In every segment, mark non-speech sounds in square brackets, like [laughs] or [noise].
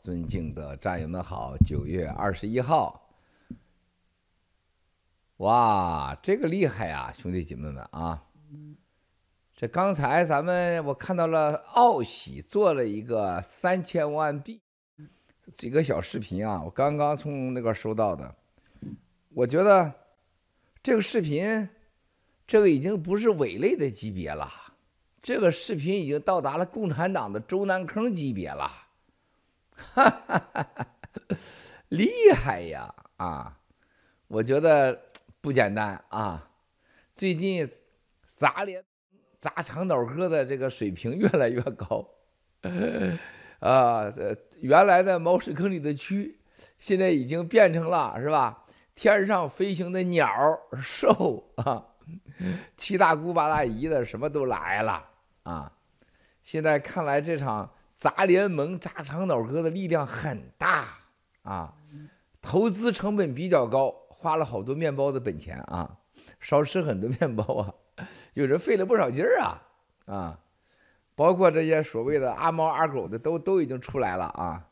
尊敬的战友们好，九月二十一号，哇，这个厉害呀，兄弟姐妹们啊！这刚才咱们我看到了奥喜做了一个三千万币，这个小视频啊，我刚刚从那个收到的，我觉得这个视频，这个已经不是伪类的级别了，这个视频已经到达了共产党的周南坑级别了。哈哈哈哈厉害呀！啊，我觉得不简单啊。最近砸连砸长岛哥的这个水平越来越高 [laughs] 啊。这原来的茅屎坑里的蛆，现在已经变成了是吧？天上飞行的鸟兽啊，七大姑八大姨的什么都来了啊。现在看来这场。砸联盟砸长岛哥的力量很大啊，投资成本比较高，花了好多面包的本钱啊，少吃很多面包啊，[laughs] 有人费了不少劲儿啊啊，包括这些所谓的阿猫阿狗的都都已经出来了啊，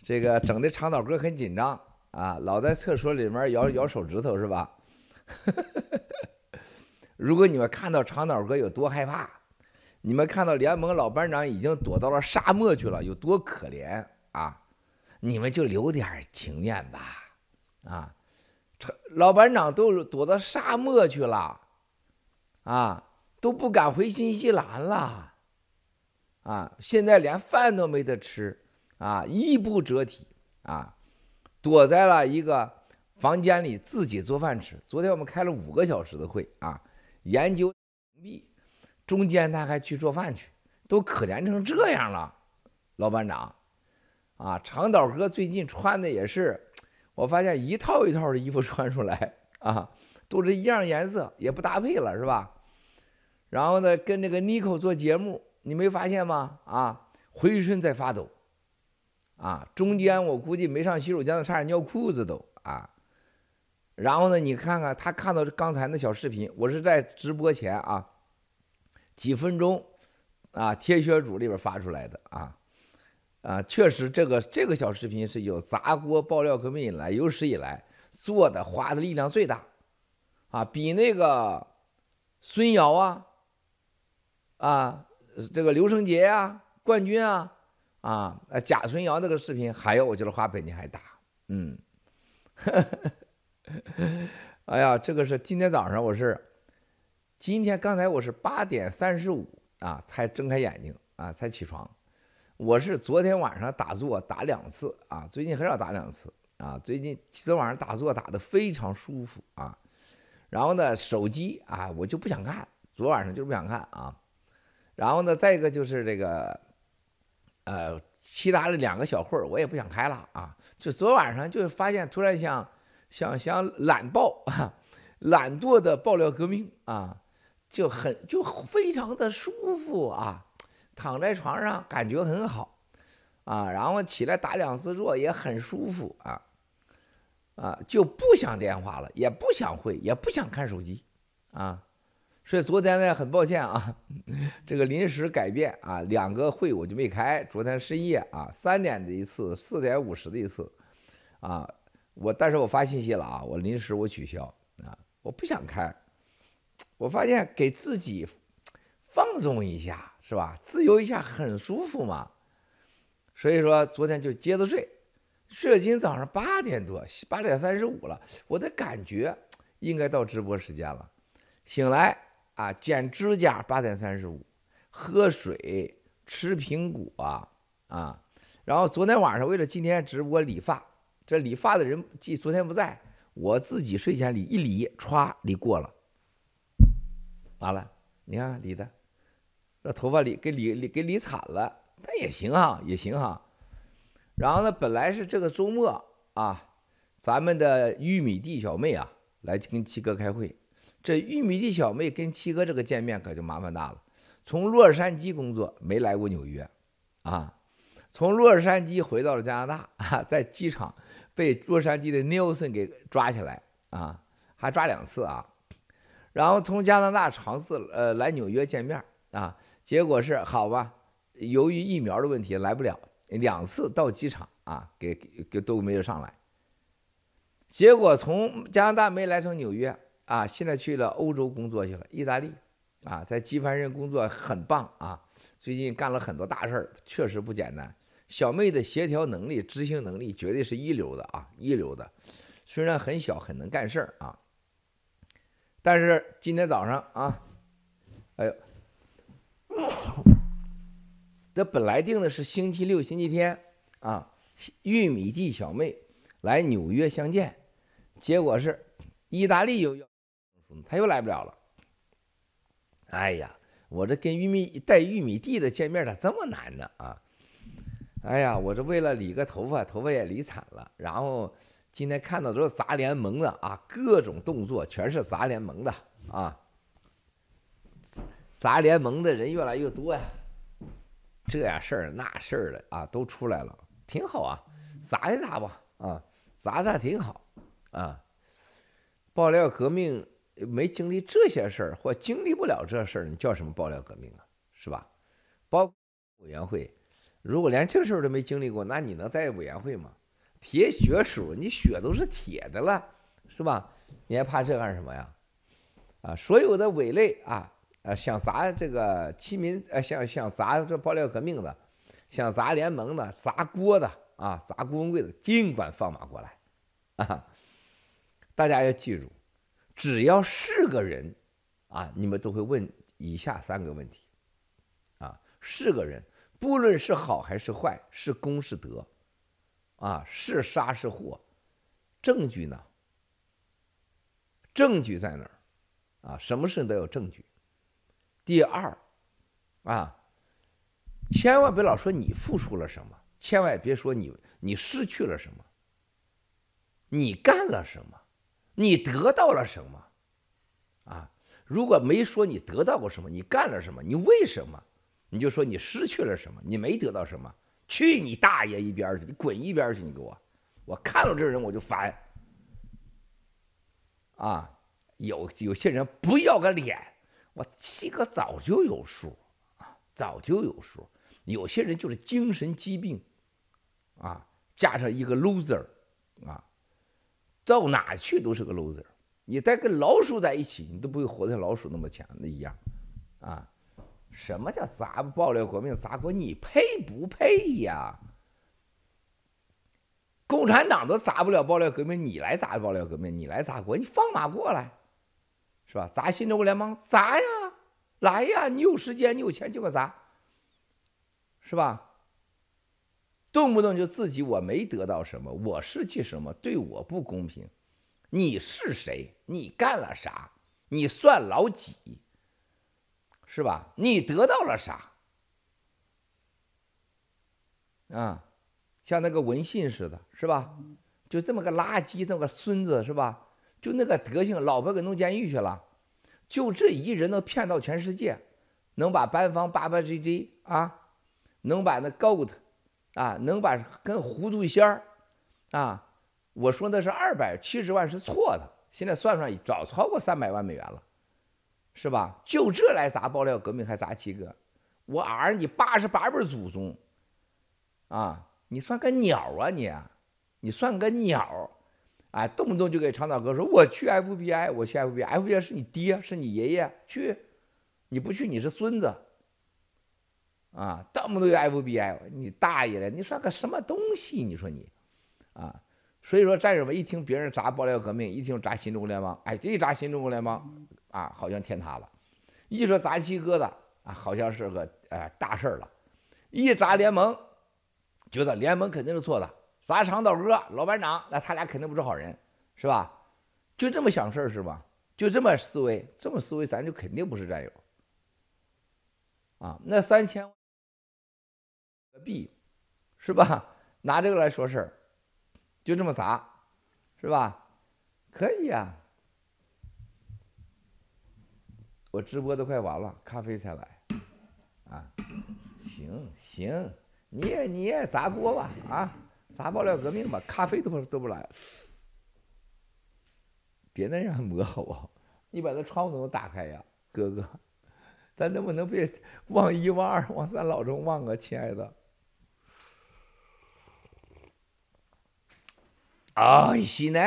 这个整的长岛哥很紧张啊，老在厕所里面摇摇手指头是吧？[laughs] 如果你们看到长岛哥有多害怕。你们看到联盟老班长已经躲到了沙漠去了，有多可怜啊！你们就留点情面吧，啊，老班长都躲到沙漠去了，啊，都不敢回新西兰了，啊，现在连饭都没得吃，啊，衣不遮体，啊，躲在了一个房间里自己做饭吃。昨天我们开了五个小时的会啊，研究中间他还去做饭去，都可怜成这样了，老班长，啊，长岛哥最近穿的也是，我发现一套一套的衣服穿出来啊，都是一样颜色，也不搭配了，是吧？然后呢，跟那个妮蔻做节目，你没发现吗？啊，浑身在发抖，啊，中间我估计没上洗手间都差点尿裤子都啊。然后呢，你看看他看到刚才那小视频，我是在直播前啊。几分钟，啊，铁血组里边发出来的啊，啊，确实这个这个小视频是有砸锅爆料革命以来有史以来做的花的力量最大，啊，比那个孙瑶啊，啊，这个刘胜杰啊，冠军啊，啊，贾孙瑶那个视频还要我觉得花本钱还大，嗯，[laughs] 哎呀，这个是今天早上我是。今天刚才我是八点三十五啊才睁开眼睛啊才起床，我是昨天晚上打坐打两次啊，最近很少打两次啊，最近昨晚上打坐打得非常舒服啊，然后呢手机啊我就不想看，昨晚上就不想看啊，然后呢再一个就是这个，呃其他的两个小会儿我也不想开了啊，就昨晚上就发现突然想想想懒爆啊，懒惰的爆料革命啊。就很就非常的舒服啊，躺在床上感觉很好，啊，然后起来打两次坐也很舒服啊，啊，就不想电话了，也不想会，也不想看手机，啊，所以昨天呢很抱歉啊，[laughs] 这个临时改变啊，两个会我就没开，昨天深夜啊三点的一次，四点五十的一次，啊，我但是我发信息了啊，我临时我取消啊，我不想开。我发现给自己放松一下是吧？自由一下很舒服嘛。所以说昨天就接着睡，睡了今天早上八点多，八点三十五了，我的感觉应该到直播时间了。醒来啊，剪指甲八点三十五，喝水，吃苹果啊。然后昨天晚上为了今天直播理发，这理发的人既昨天不在，我自己睡前理一理，歘理过了。完了，你看理的，这头发理给理理给理惨了，但也行哈，也行哈。然后呢，本来是这个周末啊，咱们的玉米地小妹啊来跟七哥开会。这玉米地小妹跟七哥这个见面可就麻烦大了。从洛杉矶工作没来过纽约，啊，从洛杉矶回到了加拿大啊，在机场被洛杉矶的 Nelson 给抓起来啊，还抓两次啊。然后从加拿大尝试呃来纽约见面啊，结果是好吧，由于疫苗的问题来不了，两次到机场啊，给给都没有上来。结果从加拿大没来成纽约啊，现在去了欧洲工作去了，意大利啊，在机帆人工作很棒啊，最近干了很多大事儿，确实不简单。小妹的协调能力、执行能力绝对是一流的啊，一流的。虽然很小，很能干事儿啊，但是今天早上啊，哎呦，这本来定的是星期六、星期天啊，玉米地小妹来纽约相见，结果是意大利又要，他又来不了了。哎呀，我这跟玉米带玉米地的见面咋这么难呢啊？哎呀，我这为了理个头发，头发也理惨了。然后今天看到都是砸联盟的啊，各种动作全是砸联盟的啊。砸联盟的人越来越多呀，这样事儿那事儿的啊都出来了，挺好啊，砸一砸吧啊，砸砸挺好啊。爆料革命没经历这些事儿，或经历不了这事儿，你叫什么爆料革命啊？是吧？包委员会。如果连这事儿都没经历过，那你能在委员会吗？铁血属，你血都是铁的了，是吧？你还怕这干什么呀？啊，所有的伪类啊，呃，想砸这个亲民，呃，想想砸这爆料革命的，想砸联盟的，砸锅的啊，砸郭文贵的，尽管放马过来 [laughs] 啊！大家要记住，只要是个人啊，你们都会问以下三个问题啊，是个人。不论是好还是坏，是功是德，啊，是杀是祸，证据呢？证据在哪儿？啊，什么事都有证据。第二，啊，千万别老说你付出了什么，千万别说你你失去了什么，你干了什么，你得到了什么，啊，如果没说你得到过什么，你干了什么，你为什么？你就说你失去了什么？你没得到什么？去你大爷一边去！你滚一边去！你给我！我看到这人我就烦。啊，有有些人不要个脸，我七哥早就有数啊，早就有数。有些人就是精神疾病，啊，加上一个 loser，啊，到哪去都是个 loser。你再跟老鼠在一起，你都不会活得像老鼠那么强那一样，啊。什么叫砸爆料革命砸锅？你配不配呀？共产党都砸不了爆料革命，你来砸爆料革命，你来砸锅，你放马过来，是吧？砸新中国联邦，砸呀，来呀！你有时间，你有钱就给砸，是吧？动不动就自己我没得到什么，我失去什么，对我不公平。你是谁？你干了啥？你算老几？是吧？你得到了啥？啊，像那个文信似的，是吧？就这么个垃圾，这么个孙子，是吧？就那个德行，老婆给弄监狱去了，就这一人能骗到全世界，能把班方八八 GG 啊，能把那 Goat 啊，能把跟糊涂仙儿啊，我说的是二百七十万是错的，现在算算早超过三百万美元了。是吧？就这来砸爆料革命，还砸七哥？我儿你八十八辈祖宗，啊，你算个鸟啊你？你算个鸟？哎，动不动就给长岛哥说我去 FBI，我去 FBI，FBI 是你爹，是你爷爷去，你不去你是孙子，啊，动不动就 FBI，你大爷了，你算个什么东西？你说你，啊，所以说战友们一听别人砸爆料革命，一听砸新中国联邦，哎，一砸新中国联邦。啊，好像天塌了！一说砸七哥的啊，好像是个呃大事儿了。一砸联盟，觉得联盟肯定是错的；砸长岛哥老班长，那他俩肯定不是好人，是吧？就这么想事儿是吧？就这么思维，这么思维，咱就肯定不是战友。啊，那三千万币，是吧？拿这个来说事儿，就这么砸，是吧？可以呀。我直播都快完了咖啡才来。啊行行你也你也砸锅吧啊砸爆料革命吧咖啡都不都不来别那样磨好不好你把那窗户都打开呀哥哥咱能不能别忘一忘二忘三老中忘啊亲爱的？啊西内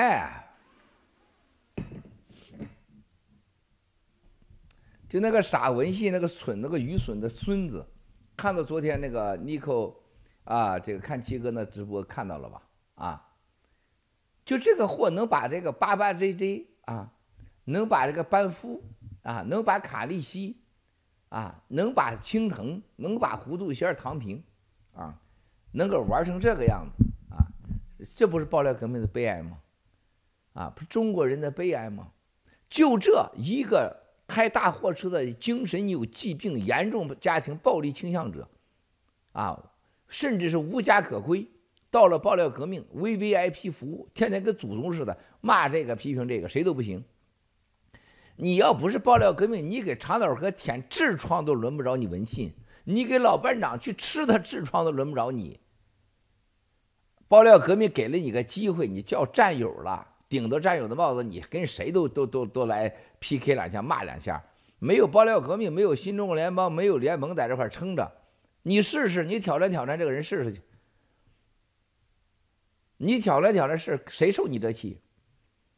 就那个傻文信，那个蠢，那个愚蠢的孙子，看到昨天那个尼克啊，这个看七哥那直播看到了吧？啊，就这个货能把这个八八 JJ 啊，能把这个班夫啊，能把卡利西啊，能把青藤，能把糊涂仙儿唐平啊，能够玩成这个样子。啊这不是爆料革命的悲哀吗？啊，不是中国人的悲哀吗？就这一个开大货车的精神有疾病、严重家庭暴力倾向者，啊，甚至是无家可归，到了爆料革命 VVIP 服务，天天跟祖宗似的骂这个批评这个，谁都不行。你要不是爆料革命，你给长岛河舔痔疮都轮不着你文信，你给老班长去吃他痔疮都轮不着你。爆料革命给了你个机会，你叫战友了，顶着战友的帽子，你跟谁都都都都来 PK 两下，骂两下。没有爆料革命，没有新中国联邦，没有联盟在这块撑着，你试试，你挑战挑战这个人试试去。你挑战挑战是谁受你这气？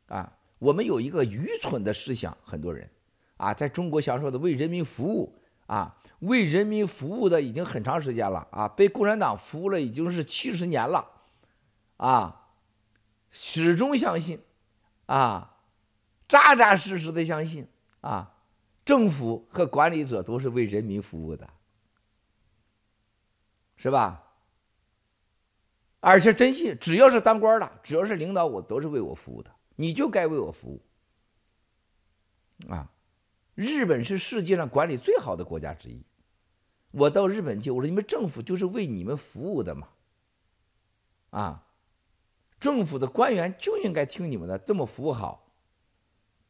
啊，我们有一个愚蠢的思想，很多人啊，在中国享受的为人民服务啊，为人民服务的已经很长时间了啊，被共产党服务了已经是七十年了。啊，始终相信，啊，扎扎实实的相信，啊，政府和管理者都是为人民服务的，是吧？而且真信，只要是当官的，只要是领导我，都是为我服务的，你就该为我服务。啊，日本是世界上管理最好的国家之一，我到日本去，我说你们政府就是为你们服务的嘛，啊。政府的官员就应该听你们的，这么服务好。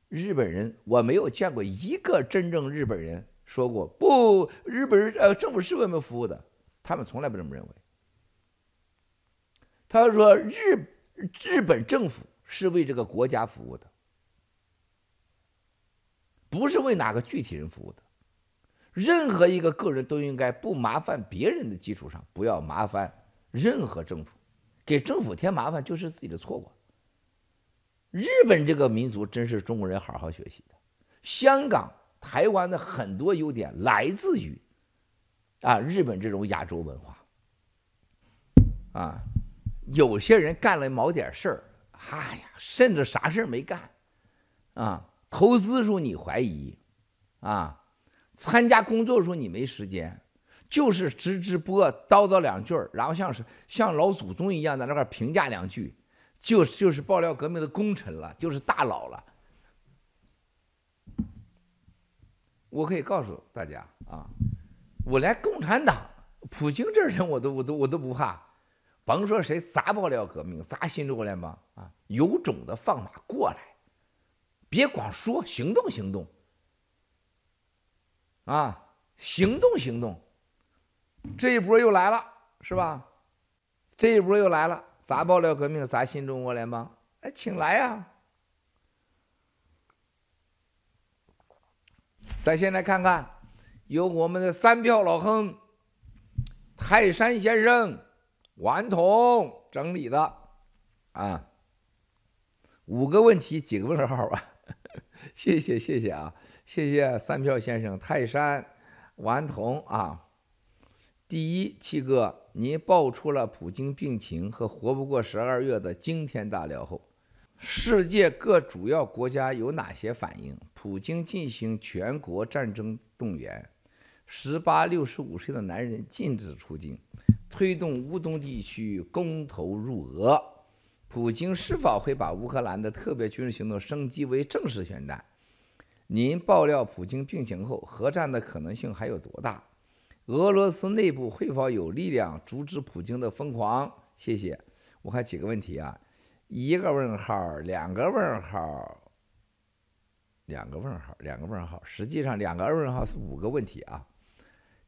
日本人我没有见过一个真正日本人说过不，日本人呃政府是为我们服务的，他们从来不这么认为。他说日日本政府是为这个国家服务的，不是为哪个具体人服务的。任何一个个人都应该不麻烦别人的基础上，不要麻烦任何政府。给政府添麻烦就是自己的错误。日本这个民族真是中国人好好学习的。香港、台湾的很多优点来自于啊日本这种亚洲文化。啊，有些人干了某点事儿，哎呀，甚至啥事儿没干，啊，投资时候你怀疑，啊，参加工作时候你没时间。就是直直播叨叨两句，然后像是像老祖宗一样在那块评价两句，就就是爆料革命的功臣了，就是大佬了。我可以告诉大家啊，我连共产党、普京这人我都我都我都不怕，甭说谁砸爆料革命、砸新中国联邦啊，有种的放马过来，别光说，行动行动，啊，行动行动。这一波又来了，是吧？这一波又来了，砸爆料革命，砸新中国联邦，哎，请来呀！咱先来看看，由我们的三票老亨泰山先生顽童整理的啊，五个问题几个问号吧？[laughs] 谢谢谢谢啊，谢谢三票先生泰山顽童啊。第一，七哥，您爆出了普京病情和活不过十二月的惊天大料后，世界各主要国家有哪些反应？普京进行全国战争动员，十八六十五岁的男人禁止出境，推动乌东地区公投入俄，普京是否会把乌克兰的特别军事行动升级为正式宣战？您爆料普京病情后，核战的可能性还有多大？俄罗斯内部会否有力量阻止普京的疯狂？谢谢。我看几个问题啊，一个问号，两个问号，两个问号，两个问号。实际上，两个问号是五个问题啊。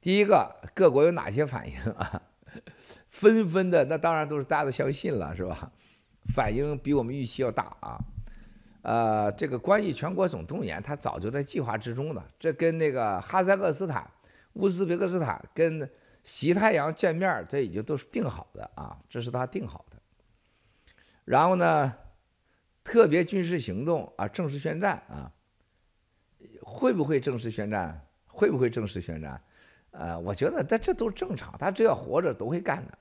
第一个，各国有哪些反应啊？[laughs] 纷纷的，那当然都是大家都相信了，是吧？反应比我们预期要大啊。呃，这个关于全国总动员，它早就在计划之中了。这跟那个哈萨克斯坦。乌兹别克斯坦跟西太阳见面，这已经都是定好的啊，这是他定好的。然后呢，特别军事行动啊，正式宣战啊，会不会正式宣战？会不会正式宣战？呃，我觉得这这都正常，他只要活着都会干的。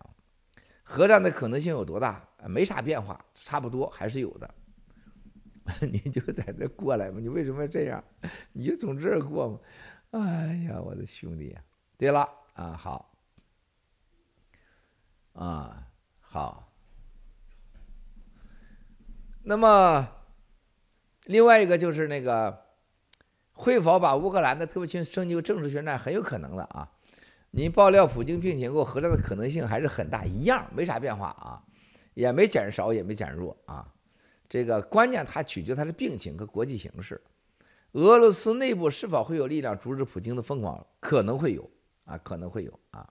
核战的可能性有多大？没啥变化，差不多还是有的。[laughs] 你就在这过来嘛？你为什么要这样？你就从这儿过嘛？哎呀，我的兄弟！对了啊，好啊，好。那么另外一个就是那个会否把乌克兰的特别军升级为正式宣战？很有可能的啊。你爆料普京病情后，核战的可能性还是很大，一样没啥变化啊，也没减少，也没减弱啊。这个关键，它取决它的病情和国际形势。俄罗斯内部是否会有力量阻止普京的疯狂？可能会有啊，可能会有啊。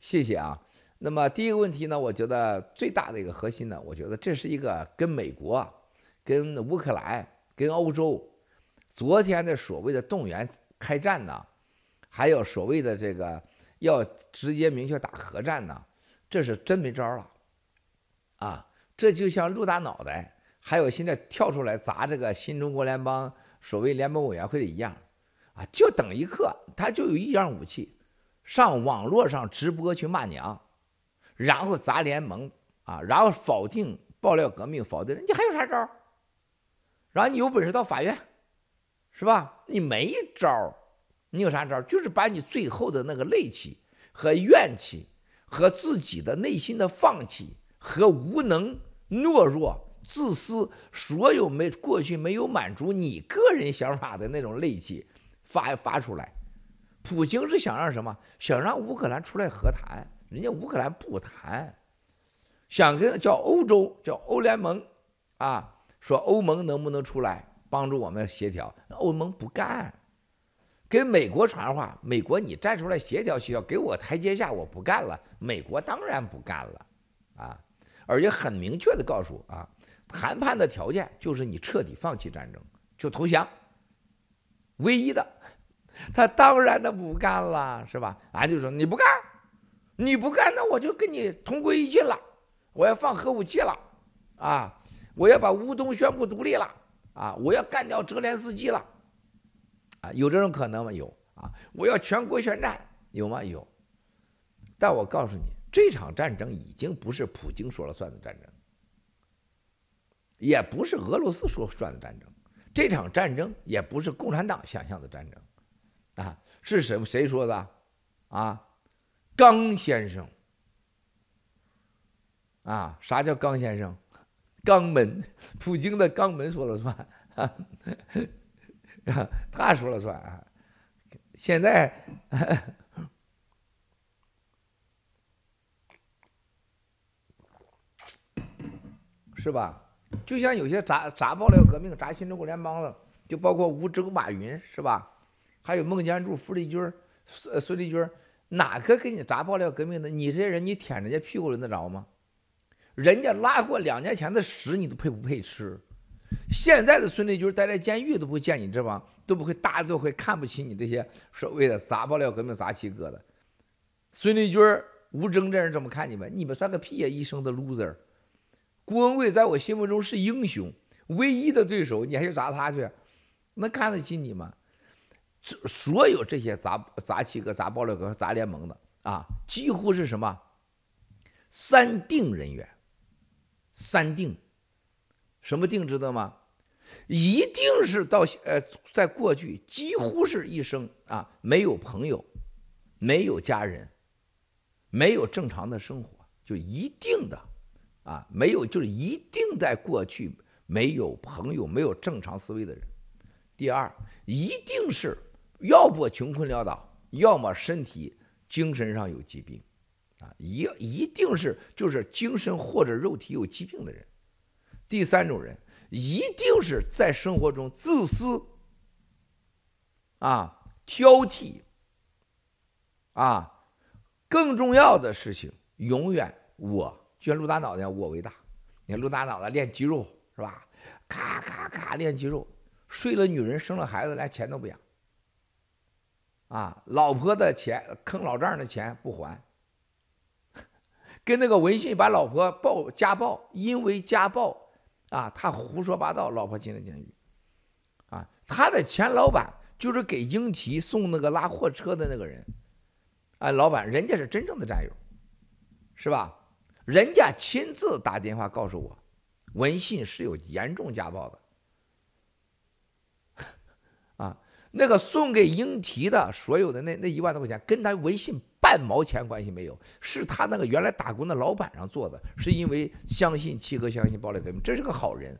谢谢啊。那么第一个问题呢，我觉得最大的一个核心呢，我觉得这是一个跟美国、跟乌克兰、跟欧洲昨天的所谓的动员开战呢，还有所谓的这个要直接明确打核战呢，这是真没招了啊！这就像陆大脑袋。还有现在跳出来砸这个新中国联邦所谓联盟委员会的一样，啊，就等一刻，他就有一样武器，上网络上直播去骂娘，然后砸联盟啊，然后否定爆料革命，否定，你还有啥招？然后你有本事到法院，是吧？你没招，你有啥招？就是把你最后的那个戾气和怨气和自己的内心的放弃和无能懦弱。自私，所有没过去没有满足你个人想法的那种戾气发发出来。普京是想让什么？想让乌克兰出来和谈，人家乌克兰不谈。想跟叫欧洲叫欧联盟啊，说欧盟能不能出来帮助我们协调？欧盟不干。跟美国传话，美国你站出来协调协调，给我台阶下，我不干了。美国当然不干了啊，而且很明确的告诉啊。谈判的条件就是你彻底放弃战争，就投降。唯一的，他当然的不干了，是吧？俺就说你不干，你不干，那我就跟你同归于尽了。我要放核武器了，啊，我要把乌东宣布独立了，啊，我要干掉泽连斯基了，啊，有这种可能吗？有啊，我要全国宣战，有吗？有。但我告诉你，这场战争已经不是普京说了算的战争。也不是俄罗斯说算的战争，这场战争也不是共产党想象的战争，啊，是谁谁说的？啊，刚先生，啊，啥叫刚先生？肛门，普京的肛门说了算，啊，[laughs] 他说了算啊。现在 [laughs] 是吧？就像有些砸砸爆料革命、砸新中国联邦的，就包括吴征、马云，是吧？还有孟建柱、傅立军、孙孙立军，哪个给你砸爆料革命的？你这些人，你舔人家屁股轮得着吗？人家拉过两年前的屎，你都配不配吃？现在的孙立军待在监狱都不会见你这帮，都不会，大家都会看不起你这些所谓的砸爆料革命、砸七哥的。孙立军、吴征这人怎么看你们？你们算个屁呀！一生的 loser。郭文贵在我心目中是英雄，唯一的对手，你还去砸他去？能看得起你吗？所有这些砸砸七哥、砸爆料哥、砸联盟的啊，几乎是什么？三定人员。三定，什么定知道吗？一定是到呃，在过去几乎是一生啊，没有朋友，没有家人，没有正常的生活，就一定的。啊，没有，就是一定在过去没有朋友、没有正常思维的人。第二，一定是要不穷困潦倒，要么身体、精神上有疾病，啊，一一定是就是精神或者肉体有疾病的人。第三种人，一定是在生活中自私，啊，挑剔，啊，更重要的事情，永远我。就像陆大脑袋，我为大。你看陆大脑袋练肌肉是吧？咔咔咔练肌肉，睡了女人，生了孩子，连钱都不要。啊，老婆的钱，坑老丈人的钱不还。[laughs] 跟那个文信把老婆暴家暴，因为家暴啊，他胡说八道，老婆进了监狱。啊，他的前老板就是给英提送那个拉货车的那个人，啊，老板人家是真正的战友，是吧？人家亲自打电话告诉我，文信是有严重家暴的。[laughs] 啊，那个送给英提的所有的那那一万多块钱，跟他文信半毛钱关系没有，是他那个原来打工的老板上做的，是因为相信七哥，相信暴力革命，这是个好人。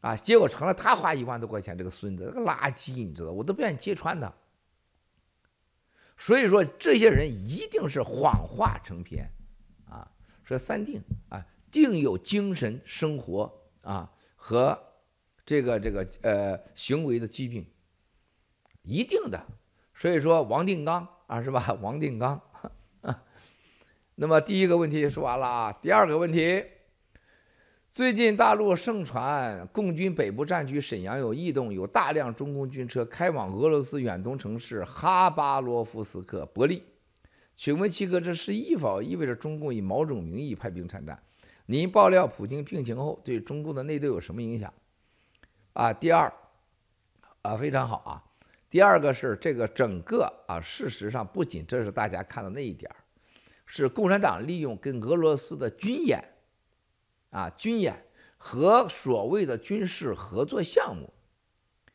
啊，结果成了他花一万多块钱，这个孙子，这个垃圾，你知道，我都不愿意揭穿他。所以说，这些人一定是谎话成篇。说三定啊，定有精神生活啊和这个这个呃行为的疾病，一定的。所以说王定刚啊是吧？王定刚。啊，那么第一个问题说完了啊，第二个问题，最近大陆盛传共军北部战区沈阳有异动，有大量中共军车开往俄罗斯远东城市哈巴罗夫斯克、伯利。请问七哥，这是意否意味着中共以某种名义派兵参战？您爆料普京病情后对中共的内斗有什么影响？啊，第二，啊非常好啊。第二个是这个整个啊，事实上不仅这是大家看到那一点儿，是共产党利用跟俄罗斯的军演，啊军演和所谓的军事合作项目，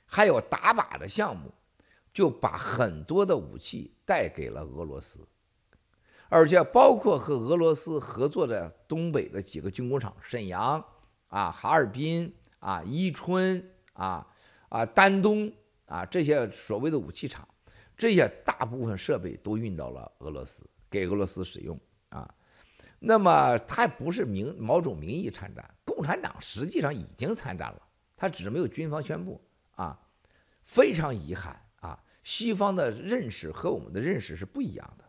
还有打靶的项目，就把很多的武器带给了俄罗斯。而且包括和俄罗斯合作的东北的几个军工厂，沈阳啊、哈尔滨啊、伊春啊、啊丹东啊这些所谓的武器厂，这些大部分设备都运到了俄罗斯，给俄罗斯使用啊。那么他不是名某种名义参战，共产党实际上已经参战了，他只是没有军方宣布啊。非常遗憾啊，西方的认识和我们的认识是不一样的。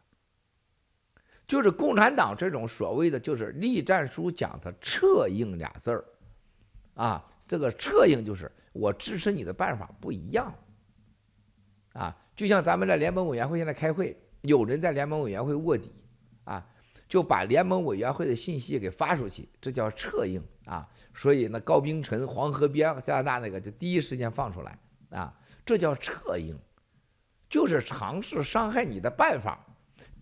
就是共产党这种所谓的，就是栗战书讲的“策应”俩字儿，啊，这个策应就是我支持你的办法不一样，啊，就像咱们在联盟委员会现在开会，有人在联盟委员会卧底，啊，就把联盟委员会的信息给发出去，这叫策应啊。所以那高冰晨、黄河边加拿大那个就第一时间放出来，啊，这叫策应，就是尝试伤害你的办法。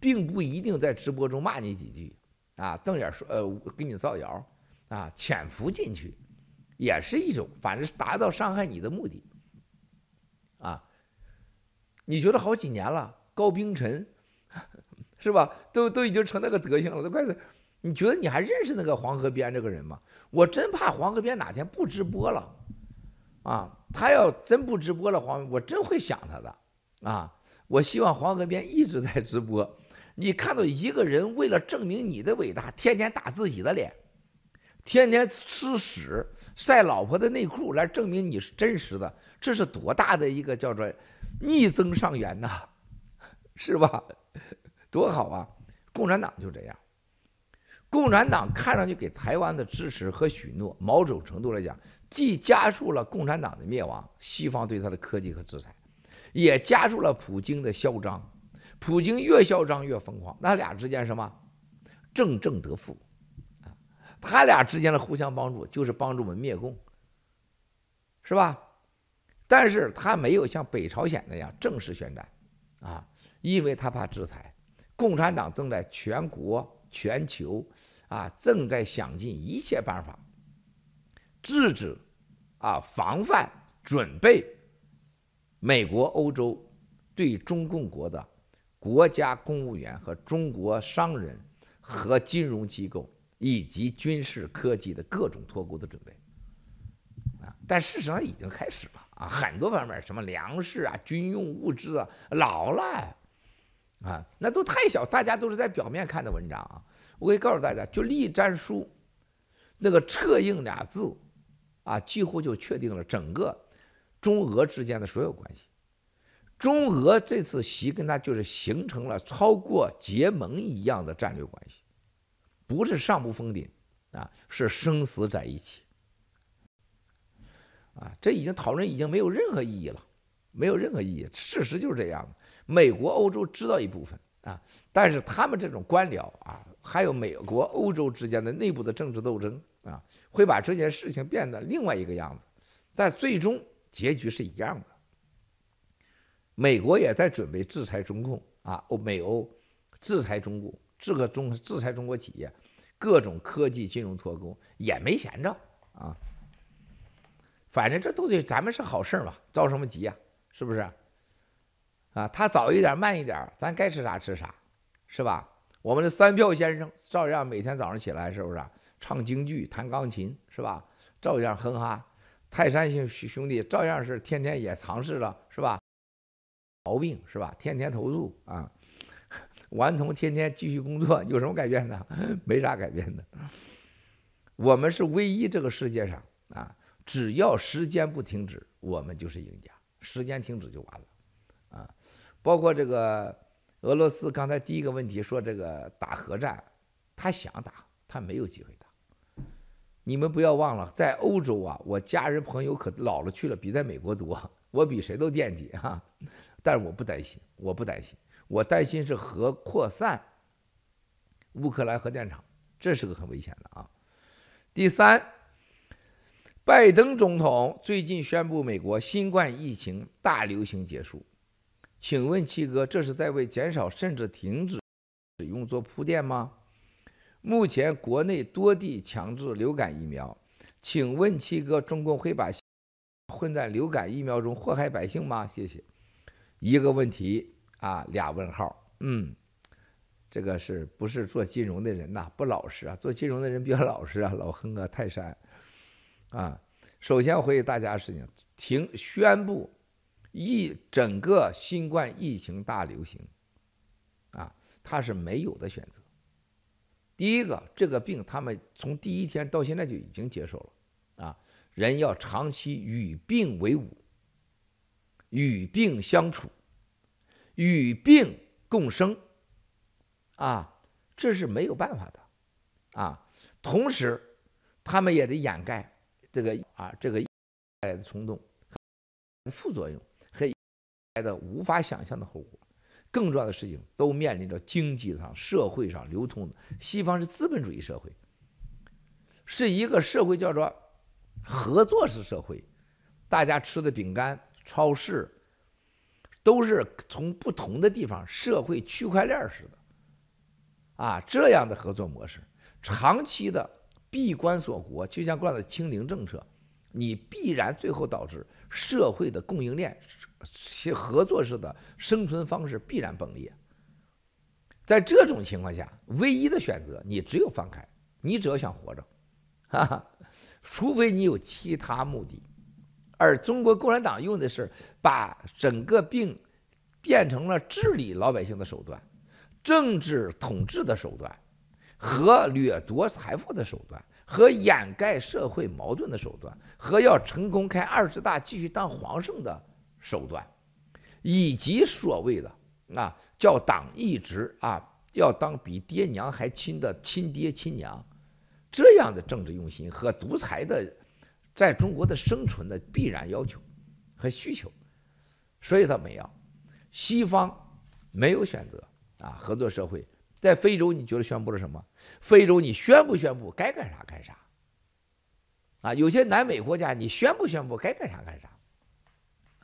并不一定在直播中骂你几句，啊，瞪眼说，呃，给你造谣，啊，潜伏进去，也是一种，反正是达到伤害你的目的，啊，你觉得好几年了，高冰晨，[laughs] 是吧？都都已经成那个德行了，都快是，你觉得你还认识那个黄河边这个人吗？我真怕黄河边哪天不直播了，啊，他要真不直播了，黄，我真会想他的，啊，我希望黄河边一直在直播。你看到一个人为了证明你的伟大，天天打自己的脸，天天吃屎晒老婆的内裤来证明你是真实的，这是多大的一个叫做逆增上缘呐，[laughs] 是吧？多好啊！共产党就这样，共产党看上去给台湾的支持和许诺，某种程度来讲，既加速了共产党的灭亡，西方对他的科技和制裁，也加速了普京的嚣张。普京越嚣张越疯狂，那俩之间什么？正正得负，啊，他俩之间的互相帮助就是帮助我们灭共，是吧？但是他没有像北朝鲜那样正式宣战，啊，因为他怕制裁。共产党正在全国、全球，啊，正在想尽一切办法，制止，啊，防范、准备美国、欧洲对中共国的。国家公务员和中国商人和金融机构以及军事科技的各种脱钩的准备啊，但事实上已经开始了啊，很多方面什么粮食啊、军用物资啊，老了啊，那都太小，大家都是在表面看的文章啊。我可以告诉大家，就栗战书那个“策应”俩字啊，几乎就确定了整个中俄之间的所有关系。中俄这次习跟他就是形成了超过结盟一样的战略关系，不是上不封顶啊，是生死在一起啊！这已经讨论已经没有任何意义了，没有任何意义。事实就是这样的。美国、欧洲知道一部分啊，但是他们这种官僚啊，还有美国、欧洲之间的内部的政治斗争啊，会把这件事情变得另外一个样子。但最终结局是一样的。美国也在准备制裁中共啊，欧美欧制裁中国，制个中制裁中国企业，各种科技金融脱钩也没闲着啊。反正这都对咱们是好事嘛，着什么急呀？是不是？啊，他早一点慢一点，咱该吃啥吃啥，是吧？我们的三票先生照样每天早上起来，是不是唱京剧、弹钢琴，是吧？照样哼哈。泰山兄兄弟照样是天天也尝试着，毛病是吧？天天投诉啊。顽童天天继续工作，有什么改变呢？没啥改变的。我们是唯一这个世界上啊，只要时间不停止，我们就是赢家。时间停止就完了啊。包括这个。俄罗斯刚才第一个问题说这个打核战，他想打，他没有机会打。你们不要忘了，在欧洲啊，我家人朋友可老了去了，比在美国多，我比谁都惦记哈。但是我不担心，我不担心，我担心是核扩散，乌克兰核电厂，这是个很危险的啊。第三，拜登总统最近宣布，美国新冠疫情大流行结束。请问七哥，这是在为减少甚至停止使用做铺垫吗？目前国内多地强制流感疫苗，请问七哥，中共会把混在流感疫苗中祸害百姓吗？谢谢。一个问题啊，俩问号。嗯，这个是不是做金融的人呐？不老实啊，做金融的人比较老实啊，老亨啊，泰山啊。首先回答大家事情，停宣布。一整个新冠疫情大流行，啊，他是没有的选择。第一个，这个病他们从第一天到现在就已经接受了，啊，人要长期与病为伍，与病相处，与病共生，啊，这是没有办法的，啊，同时他们也得掩盖这个啊这个带来的冲动副作用。来的无法想象的后果，更重要的事情都面临着经济上、社会上流通的。西方是资本主义社会，是一个社会叫做合作式社会，大家吃的饼干、超市都是从不同的地方，社会区块链似的，啊，这样的合作模式，长期的闭关锁国，就像惯的清零政策，你必然最后导致社会的供应链。其合作式的生存方式必然崩裂。在这种情况下，唯一的选择你只有放开，你只要想活着，哈哈，除非你有其他目的。而中国共产党用的是把整个病变成了治理老百姓的手段、政治统治的手段和掠夺财富的手段和掩盖社会矛盾的手段和要成功开二十大继续当皇上的。手段，以及所谓的啊叫党一直啊要当比爹娘还亲的亲爹亲娘，这样的政治用心和独裁的，在中国的生存的必然要求和需求，所以他没有，西方没有选择啊合作社会，在非洲你觉得宣布了什么？非洲你宣不宣布该干啥干啥，啊有些南美国家你宣不宣布该干啥干啥。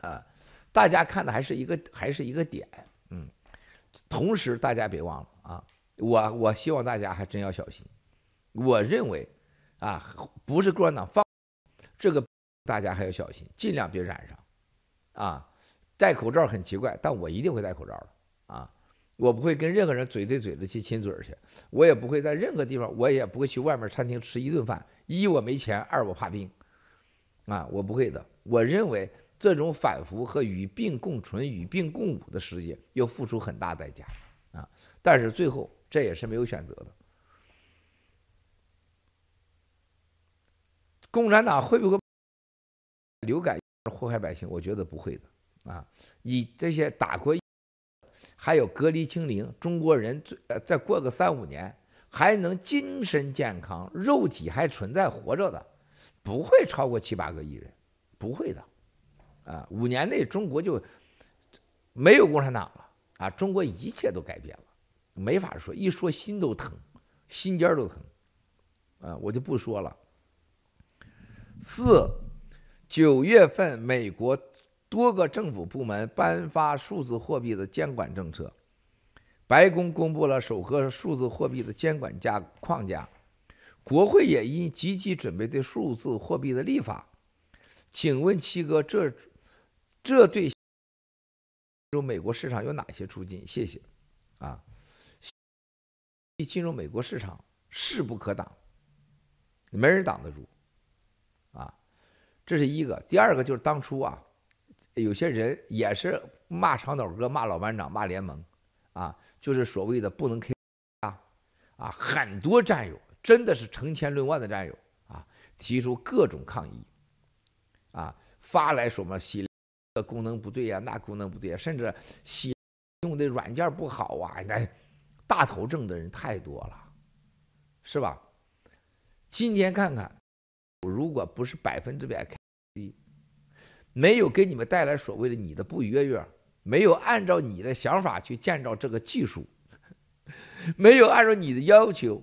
啊，大家看的还是一个还是一个点，嗯，同时大家别忘了啊，我我希望大家还真要小心。我认为啊，不是共产党放这个，大家还要小心，尽量别染上。啊，戴口罩很奇怪，但我一定会戴口罩的啊，我不会跟任何人嘴对嘴的去亲嘴去，我也不会在任何地方，我也不会去外面餐厅吃一顿饭。一我没钱，二我怕病，啊，我不会的。我认为。这种反复和与病共存、与病共舞的世界，要付出很大代价啊！但是最后这也是没有选择的。共产党会不会流感祸害百姓？我觉得不会的啊！以这些打过，还有隔离清零，中国人再再过个三五年，还能精神健康、肉体还存在活着的，不会超过七八个亿人，不会的。啊，五年内中国就没有共产党了啊！中国一切都改变了，没法说，一说心都疼心尖都疼，啊，我就不说了。四，九月份，美国多个政府部门颁发数字货币的监管政策，白宫公布了首个数字货币的监管架框架，国会也因积极准备对数字货币的立法。请问七哥，这这对进入美国市场有哪些促进？谢谢。啊，一进入美国市场势不可挡，没人挡得住。啊，这是一个。第二个就是当初啊，有些人也是骂长岛哥、骂老班长、骂联盟，啊，就是所谓的不能 K 啊，啊，很多战友真的是成千论万的战友啊，提出各种抗议。啊，发来什么洗的功能不对呀、那功能不对、啊，甚至洗用的软件不好啊，那大头症的人太多了，是吧？今天看看，如果不是百分之百开机，没有给你们带来所谓的你的不约约，没有按照你的想法去建造这个技术，[laughs] 没有按照你的要求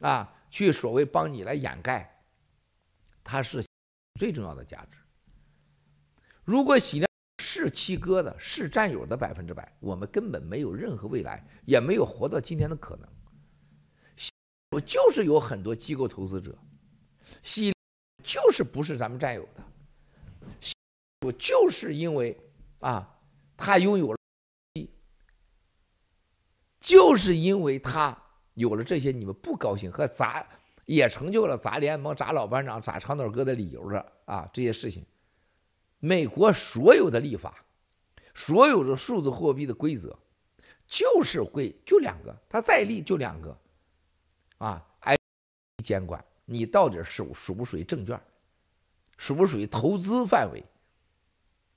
啊去所谓帮你来掩盖，它是。最重要的价值。如果喜量是七哥的，是战友的百分之百，我们根本没有任何未来，也没有活到今天的可能。我就是有很多机构投资者，喜就是不是咱们占有的，我就是因为啊，他拥有了，就是因为他有了这些，你们不高兴和咱。也成就了砸联盟、砸老班长、砸长腿哥的理由了啊！这些事情，美国所有的立法，所有的数字货币的规则，就是会就两个，他再立就两个，啊，哎，监管你到底属属不属于证券，属不属于投资范围，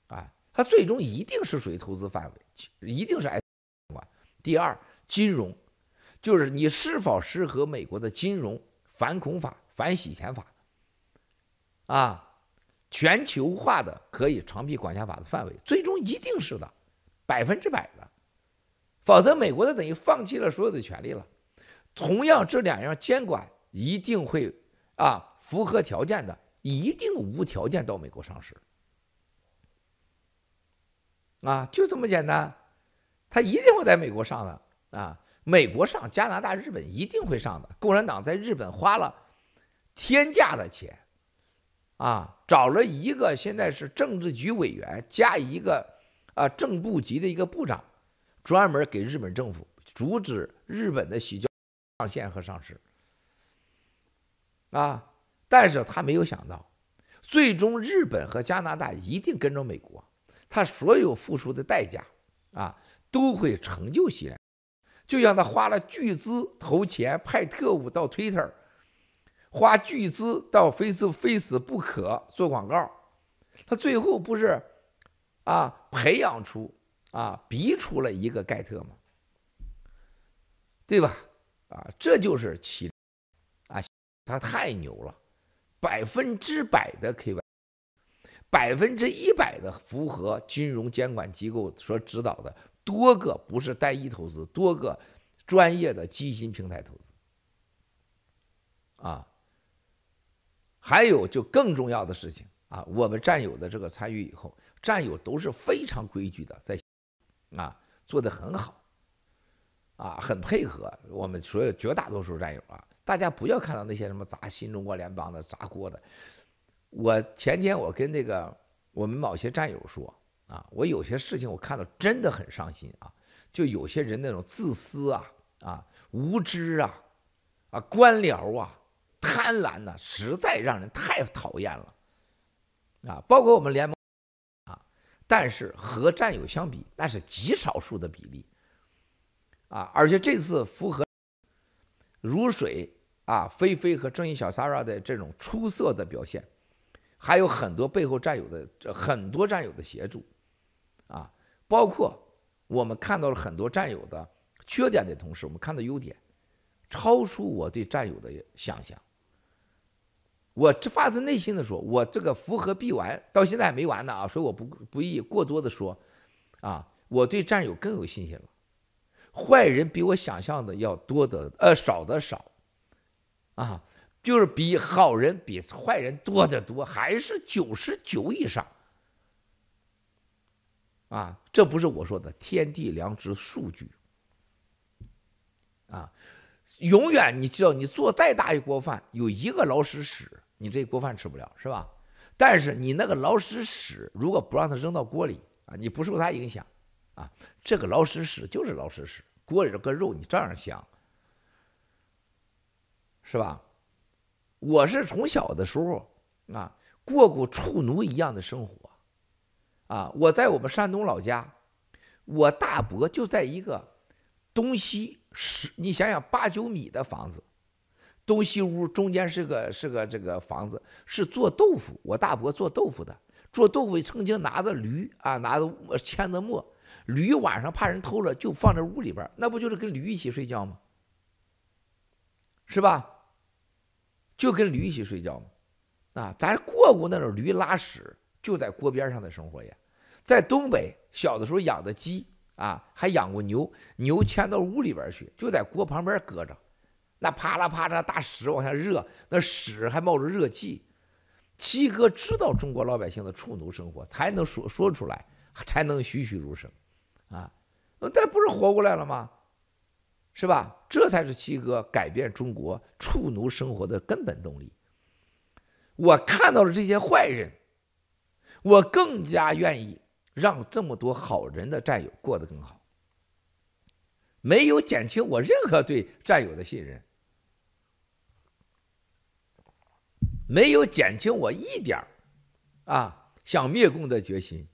啊，它最终一定是属于投资范围，一定是哎监管。第二，金融，就是你是否适合美国的金融。反恐法、反洗钱法，啊，全球化的可以长臂管辖法的范围，最终一定是的，百分之百的，否则美国就等于放弃了所有的权利了。同样，这两样监管一定会啊符合条件的，一定无条件到美国上市，啊，就这么简单，他一定会在美国上的啊。美国上，加拿大、日本一定会上的。共产党在日本花了天价的钱，啊，找了一个现在是政治局委员加一个啊正部级的一个部长，专门给日本政府阻止日本的洗钱上线和上市。啊，但是他没有想到，最终日本和加拿大一定跟着美国，他所有付出的代价啊，都会成就洗钱。就像他花了巨资投钱派特务到 Twitter，花巨资到非死非死不可做广告，他最后不是啊培养出啊逼出了一个盖特吗？对吧？啊，这就是其，他太牛了，百分之百的 KY，百分之一百的符合金融监管机构所指导的。多个不是单一投资，多个专业的基金平台投资，啊，还有就更重要的事情啊，我们战友的这个参与以后，战友都是非常规矩的，在啊做得很好，啊很配合我们所有绝大多数战友啊，大家不要看到那些什么砸新中国联邦的砸锅的，我前天我跟那个我们某些战友说。啊，我有些事情我看到真的很伤心啊！就有些人那种自私啊、啊无知啊、啊官僚啊、贪婪呐、实在让人太讨厌了啊！包括我们联盟啊，但是和战友相比，那是极少数的比例啊！而且这次符合如水啊、菲菲和正义小 Sara 的这种出色的表现，还有很多背后战友的很多战友的协助。啊，包括我们看到了很多战友的缺点的同时，我们看到优点，超出我对战友的想象。我这发自内心的说，我这个符合必完，到现在还没完呢啊，所以我不不宜过多的说，啊，我对战友更有信心了。坏人比我想象的要多的呃少的少啊，就是比好人比坏人多得多，还是九十九以上。啊，这不是我说的天地良知数据。啊，永远你知道，你做再大一锅饭，有一个老鼠屎，你这锅饭吃不了，是吧？但是你那个老鼠屎，如果不让它扔到锅里啊，你不受它影响，啊，这个老鼠屎就是老鼠屎，锅里这个肉你照样香，是吧？我是从小的时候啊，过过畜奴一样的生活，啊，我在我们山东老家，我大伯就在一个东西十，你想想八九米的房子。东西屋中间是个是个这个房子，是做豆腐。我大伯做豆腐的，做豆腐曾经拿着驴啊，拿着牵着磨，驴晚上怕人偷了，就放在屋里边，那不就是跟驴一起睡觉吗？是吧？就跟驴一起睡觉嘛。啊，咱过过那种驴拉屎就在锅边上的生活呀。在东北小的时候养的鸡啊，还养过牛，牛牵到屋里边去，就在锅旁边搁着。那啪啦啪啦大屎往下热，那屎还冒着热气。七哥知道中国老百姓的畜奴生活，才能说说出来，才能栩栩如生，啊，那不是活过来了吗？是吧？这才是七哥改变中国畜奴生活的根本动力。我看到了这些坏人，我更加愿意让这么多好人的战友过得更好，没有减轻我任何对战友的信任。没有减轻我一点儿，啊，想灭共的决心，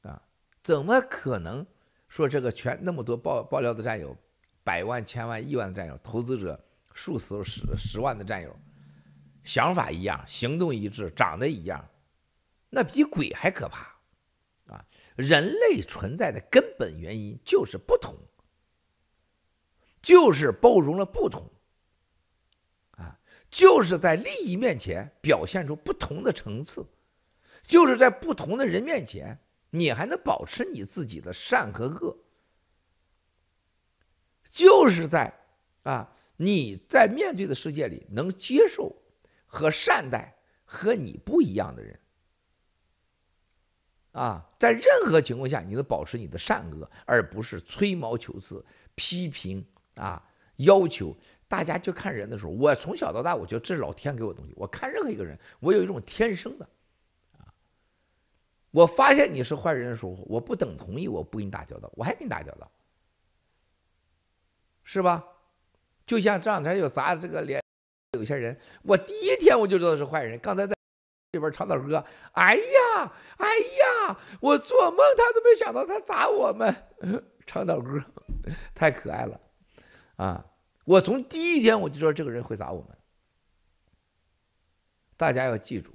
啊，怎么可能说这个全那么多爆爆料的战友，百万、千万、亿万的战友，投资者数十十十万的战友，想法一样，行动一致，长得一样，那比鬼还可怕，啊，人类存在的根本原因就是不同，就是包容了不同。啊就是在利益面前表现出不同的层次，就是在不同的人面前，你还能保持你自己的善和恶。就是在啊，你在面对的世界里能接受和善待和你不一样的人。啊，在任何情况下，你能保持你的善恶，而不是吹毛求疵、批评啊、要求。大家就看人的时候，我从小到大，我觉得这是老天给我的东西。我看任何一个人，我有一种天生的，啊，我发现你是坏人的时候，我不等同意，我不跟你打交道，我还跟你打交道，是吧？就像这两天有砸这个脸，有些人，我第一天我就知道是坏人。刚才在里边唱的歌，哎呀，哎呀，我做梦他都没想到他砸我们，[laughs] 唱的歌太可爱了，啊。我从第一天我就知道这个人会砸我们。大家要记住，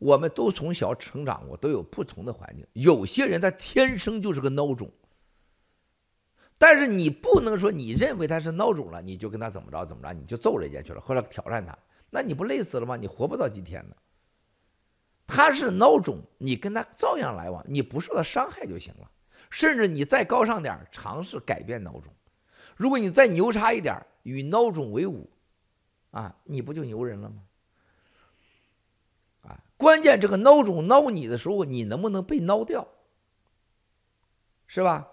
我们都从小成长过，都有不同的环境。有些人他天生就是个孬种，但是你不能说你认为他是孬种了，你就跟他怎么着怎么着，你就揍人家去了，或者挑战他，那你不累死了吗？你活不到今天呢。他是孬种，你跟他照样来往，你不受到伤害就行了。甚至你再高尚点，尝试改变孬种。如果你再牛叉一点，与孬种为伍，啊，你不就牛人了吗？啊，关键这个孬种孬你的时候，你能不能被孬掉？是吧？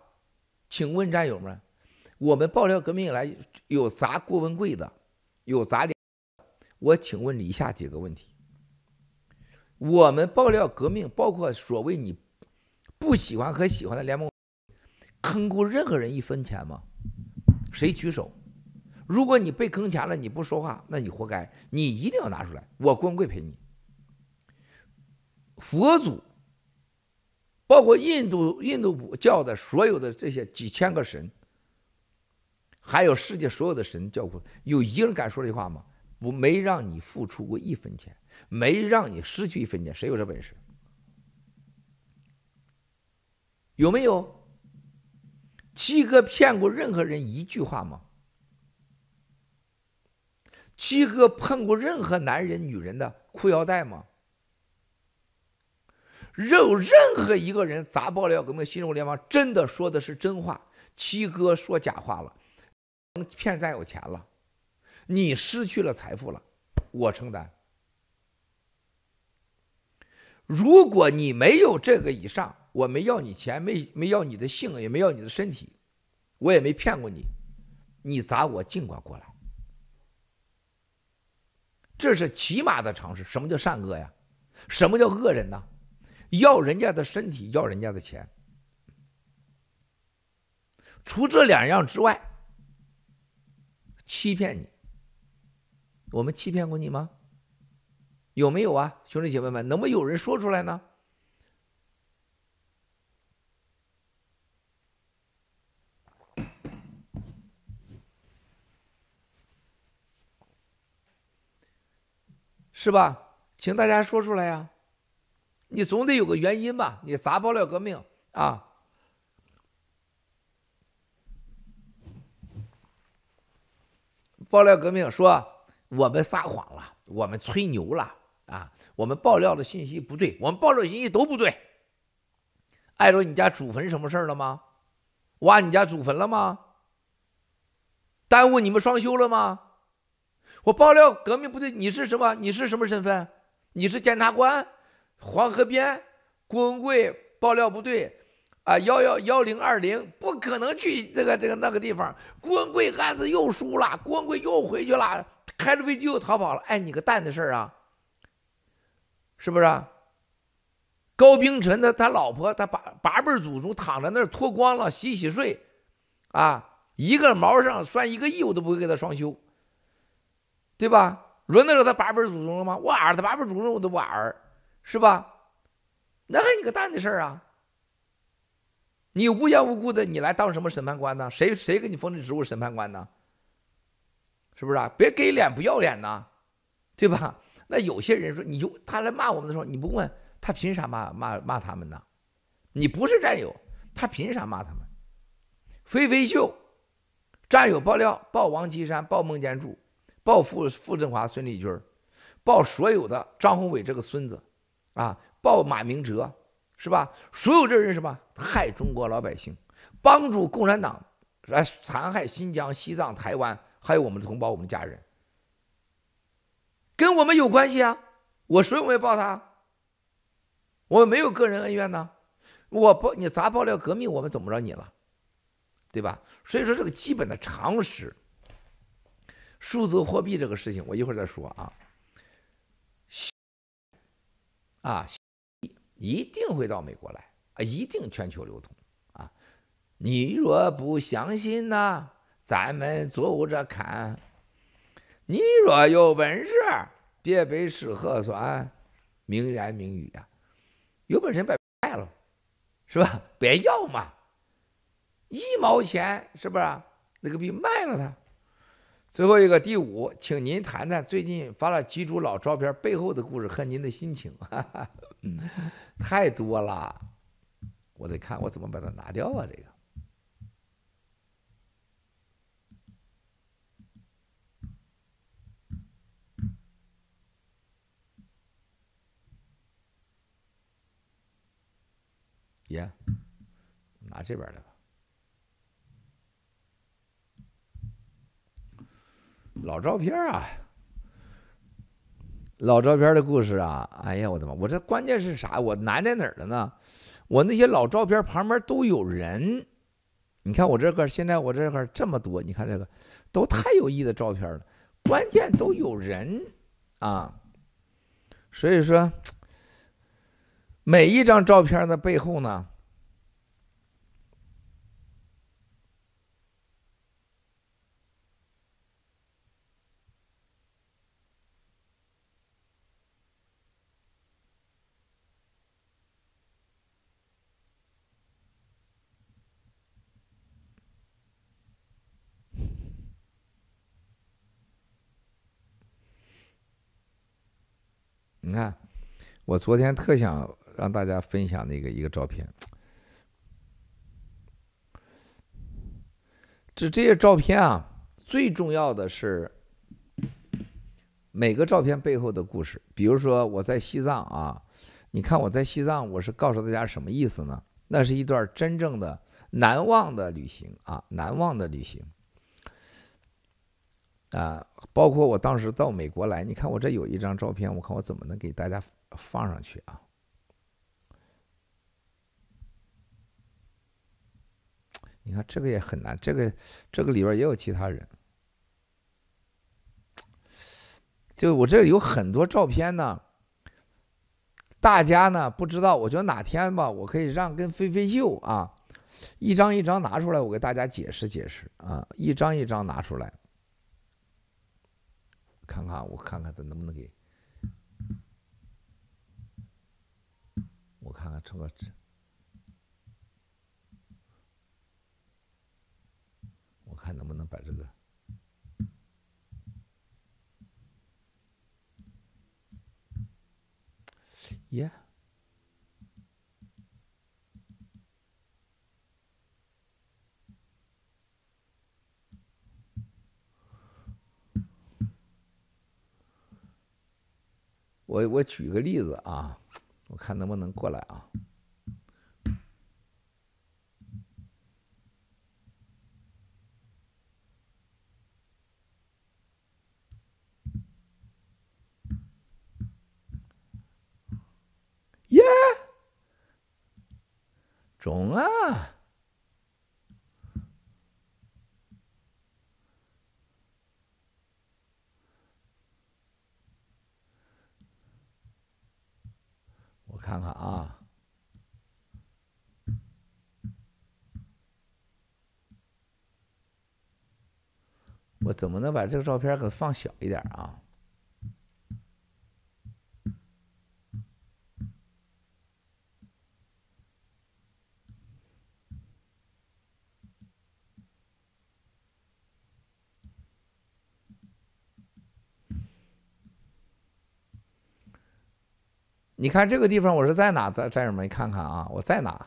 请问战友们，我们爆料革命以来有砸郭文贵的，有砸脸，我请问你以下几个问题：我们爆料革命，包括所谓你不喜欢和喜欢的联盟，坑过任何人一分钱吗？谁举手？如果你被坑钱了，你不说话，那你活该。你一定要拿出来，我郭文贵赔你。佛祖，包括印度印度教的所有的这些几千个神，还有世界所有的神教父，有一个人敢说这话吗？不，没让你付出过一分钱，没让你失去一分钱，谁有这本事？有没有？七哥骗过任何人一句话吗？七哥碰过任何男人、女人的裤腰带吗？任任何一个人砸爆料革命、新中国联邦，真的说的是真话？七哥说假话了，骗战友钱了？你失去了财富了，我承担。如果你没有这个以上，我没要你钱，没没要你的性，也没要你的身体，我也没骗过你，你砸我尽管过来。这是起码的常识。什么叫善恶呀？什么叫恶人呢？要人家的身体，要人家的钱。除这两样之外，欺骗你，我们欺骗过你吗？有没有啊，兄弟姐妹们？能不能有人说出来呢？是吧？请大家说出来呀！你总得有个原因吧？你砸爆料革命啊！爆料革命说我们撒谎了，我们吹牛了啊！我们爆料的信息不对，我们爆料信息都不对。碍着你家祖坟什么事儿了吗？挖你家祖坟了吗？耽误你们双休了吗？我爆料革命不对，你是什么？你是什么身份？你是检察官？黄河边郭文贵爆料不对。啊，幺幺幺零二零不可能去这个这个那个地方。郭文贵案子又输了，郭文贵又回去了，开着飞机又逃跑了。哎，你个蛋的事儿啊，是不是？高冰晨的他老婆，他八八辈祖宗躺在那儿脱光了洗洗睡，啊，一个毛上拴一个亿，我都不会给他双休，对吧？轮得着他八辈祖宗了吗？我儿他八辈祖宗我都不儿，是吧？那还你个蛋的事儿啊！你无缘无故的，你来当什么审判官呢？谁谁给你封的职务审判官呢？是不是啊？别给脸不要脸呐，对吧？那有些人说，你就他来骂我们的时候，你不问他凭啥骂骂骂他们呢？你不是战友，他凭啥骂他们？飞飞秀，战友爆料，爆王岐山，爆孟建柱，爆傅傅政华、孙立军，爆所有的张宏伟这个孙子，啊，爆马明哲。是吧？所有这人什么害中国老百姓，帮助共产党来残害新疆、西藏、台湾，还有我们的同胞、我们家人，跟我们有关系啊！我所以我也报他，我没有个人恩怨呢。我不，你砸爆料革命，我们怎么着你了？对吧？所以说这个基本的常识，数字货币这个事情，我一会儿再说啊。啊。一定会到美国来啊！一定全球流通啊！你若不相信呢，咱们走着看。你若有本事，别被吃核酸，名言名语啊！有本事别卖了，是吧？别要嘛，一毛钱是不是？那个币卖了它。最后一个第五，请您谈谈最近发了几组老照片背后的故事和您的心情。哈哈，嗯，太多了，我得看我怎么把它拿掉啊！这个，耶，拿这边来吧。老照片啊，老照片的故事啊，哎呀，我的妈！我这关键是啥？我难在哪儿了呢？我那些老照片旁边都有人，你看我这个现在我这块这么多，你看这个都太有意思的照片了。关键都有人啊，所以说每一张照片的背后呢。你看，我昨天特想让大家分享那个一个照片。这这些照片啊，最重要的是每个照片背后的故事。比如说我在西藏啊，你看我在西藏，我是告诉大家什么意思呢？那是一段真正的难忘的旅行啊，难忘的旅行。啊，包括我当时到美国来，你看我这有一张照片，我看我怎么能给大家放上去啊？你看这个也很难，这个这个里边也有其他人，就我这有很多照片呢。大家呢不知道，我觉得哪天吧，我可以让跟飞飞秀啊，一张一张拿出来，我给大家解释解释啊，一张一张拿出来，看看我看看他能不能给，我看看这个。我看能不能把这个，耶！我我举个例子啊，我看能不能过来啊。耶中啊！看看啊，我怎么能把这个照片给放小一点啊？你看这个地方，我是在哪？在在什么？你看看啊，我在哪？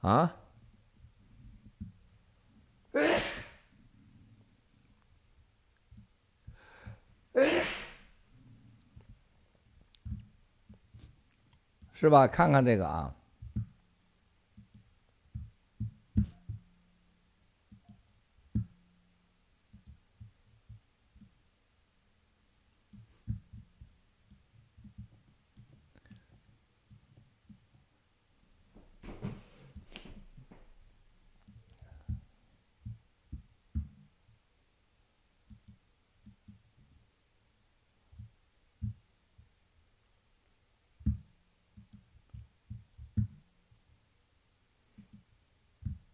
啊？是吧？看看这个啊。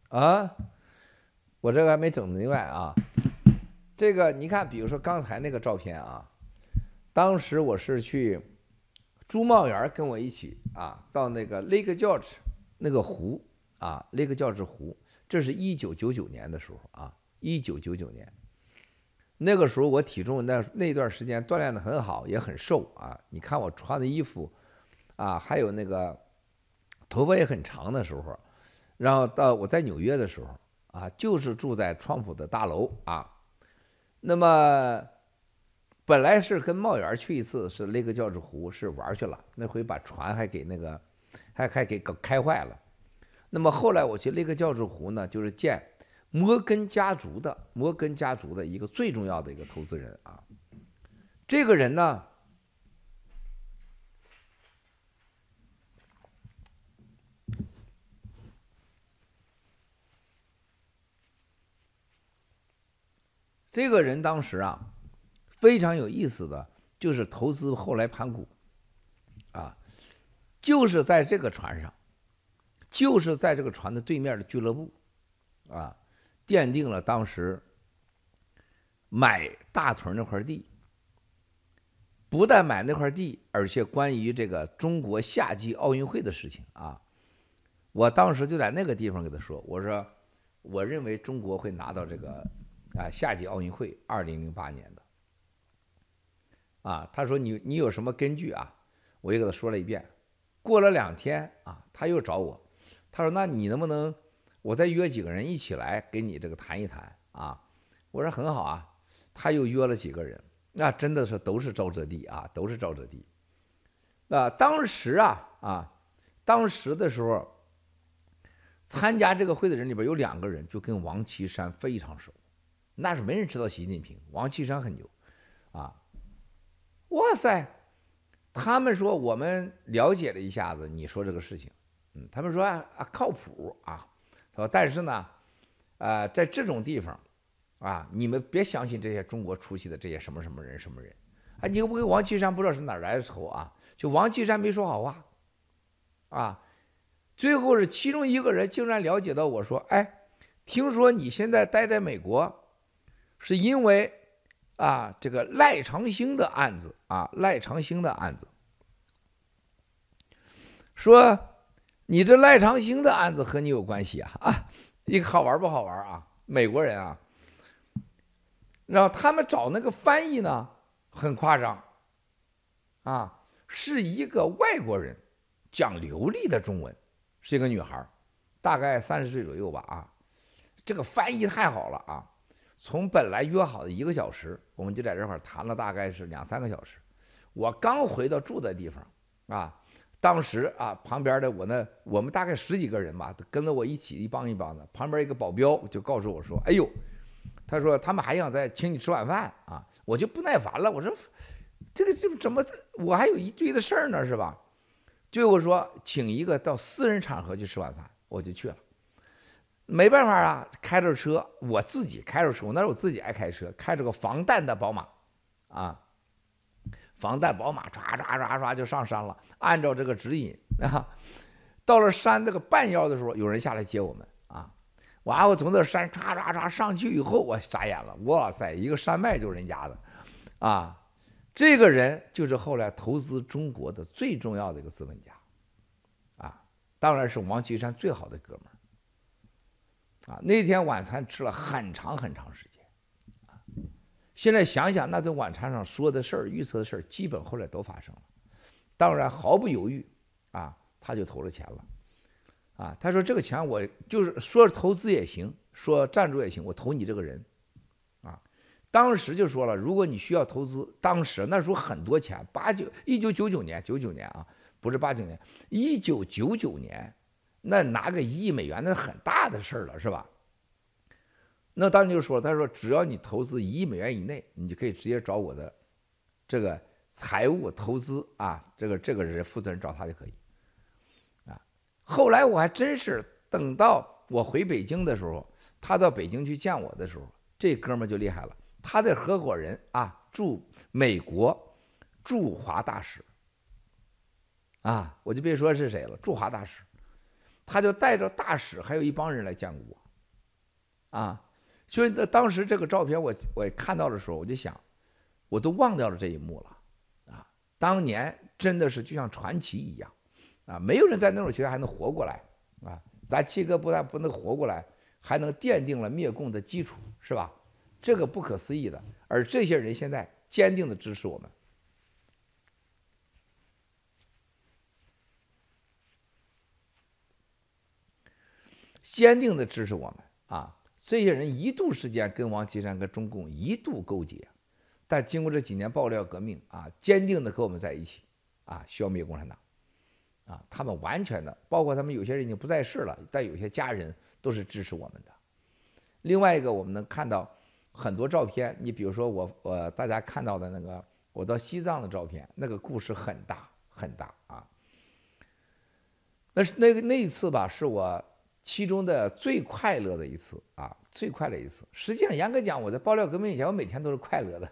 啊，我这个还没整明白啊。这个你看，比如说刚才那个照片啊，当时我是去朱茂元跟我一起啊，到那个 Lake George 那个湖啊，Lake George 湖，这是一九九九年的时候啊，一九九九年，那个时候我体重那那段时间锻炼的很好，也很瘦啊。你看我穿的衣服啊，还有那个头发也很长的时候。然后到我在纽约的时候啊，就是住在川普的大楼啊。那么本来是跟茂源去一次，是那个教治湖是玩去了，那回把船还给那个还还给搞开坏了。那么后来我去那个教治湖呢，就是见摩根家族的摩根家族的一个最重要的一个投资人啊。这个人呢。这个人当时啊，非常有意思的，就是投资后来盘古，啊，就是在这个船上，就是在这个船的对面的俱乐部，啊，奠定了当时买大屯那块地，不但买那块地，而且关于这个中国夏季奥运会的事情啊，我当时就在那个地方给他说，我说，我认为中国会拿到这个。啊，夏季奥运会，二零零八年的。啊，他说你你有什么根据啊？我又给他说了一遍。过了两天啊，他又找我，他说那你能不能我再约几个人一起来给你这个谈一谈啊？我说很好啊。他又约了几个人，那真的是都是沼泽地啊，都是沼泽地。啊，当时啊啊，当时的时候参加这个会的人里边有两个人就跟王岐山非常熟。那是没人知道习近平，王岐山很牛，啊，哇塞，他们说我们了解了一下子，你说这个事情，嗯，他们说啊靠谱啊，他说但是呢，呃，在这种地方，啊，你们别相信这些中国出去的这些什么什么人什么人，啊，你又不跟王岐山不知道是哪来的仇啊？就王岐山没说好话，啊。最后是其中一个人竟然了解到我说：“哎，听说你现在待在美国，是因为啊这个赖长兴的案子啊赖长兴的案子。说你这赖长兴的案子和你有关系啊 [laughs] 啊，你好玩不好玩啊？美国人啊，然后他们找那个翻译呢，很夸张啊，是一个外国人讲流利的中文。”是一个女孩，大概三十岁左右吧啊，这个翻译太好了啊！从本来约好的一个小时，我们就在这块谈了大概是两三个小时。我刚回到住的地方啊，当时啊旁边的我呢，我们大概十几个人吧，跟着我一起一帮一帮的。旁边一个保镖就告诉我说：“哎呦，他说他们还想再请你吃晚饭啊！”我就不耐烦了，我说：“这个就怎么我还有一堆的事儿呢，是吧？”就我说，请一个到私人场合去吃晚饭，我就去了。没办法啊，开着车，我自己开着车，我那时候我自己爱开车，开着个防弹的宝马，啊，防弹宝马唰唰唰唰就上山了。按照这个指引 [laughs] 啊，到了山这个半腰的时候，有人下来接我们啊。完，我从这山唰唰唰上去以后，我傻眼了，哇塞，一个山脉就是人家的，啊。这个人就是后来投资中国的最重要的一个资本家，啊，当然是王岐山最好的哥们儿，啊，那天晚餐吃了很长很长时间，啊，现在想想那顿晚餐上说的事儿、预测的事儿，基本后来都发生了，当然毫不犹豫，啊，他就投了钱了，啊，他说这个钱我就是说投资也行，说赞助也行，我投你这个人。啊当时就说了，如果你需要投资，当时那时候很多钱，八九一九九九年，九九年啊，不是八九年，一九九九年，那拿个一亿美元那是很大的事儿了，是吧？那当时就说，他说只要你投资一亿美元以内，你就可以直接找我的这个财务投资啊，这个这个人负责人找他就可以。啊，后来我还真是等到我回北京的时候，他到北京去见我的时候，这哥们儿就厉害了。他的合伙人啊，驻美国驻华大使啊，我就别说是谁了，驻华大使，他就带着大使还有一帮人来见过我，啊，所以当时这个照片我我看到的时候，我就想，我都忘掉了这一幕了，啊，当年真的是就像传奇一样，啊，没有人在那种情况下还能活过来，啊，咱七哥不但不能活过来，还能奠定了灭共的基础，是吧？这个不可思议的，而这些人现在坚定的支持我们，坚定的支持我们啊！这些人一度时间跟王岐山、跟中共一度勾结，但经过这几年爆料革命啊，坚定的和我们在一起啊，消灭共产党啊！他们完全的，包括他们有些人已经不在世了，但有些家人都是支持我们的。另外一个，我们能看到。很多照片，你比如说我我大家看到的那个我到西藏的照片，那个故事很大很大啊。那是那个那一次吧，是我其中的最快乐的一次啊，最快乐一次。实际上严格讲，我在爆料革命以前，我每天都是快乐的，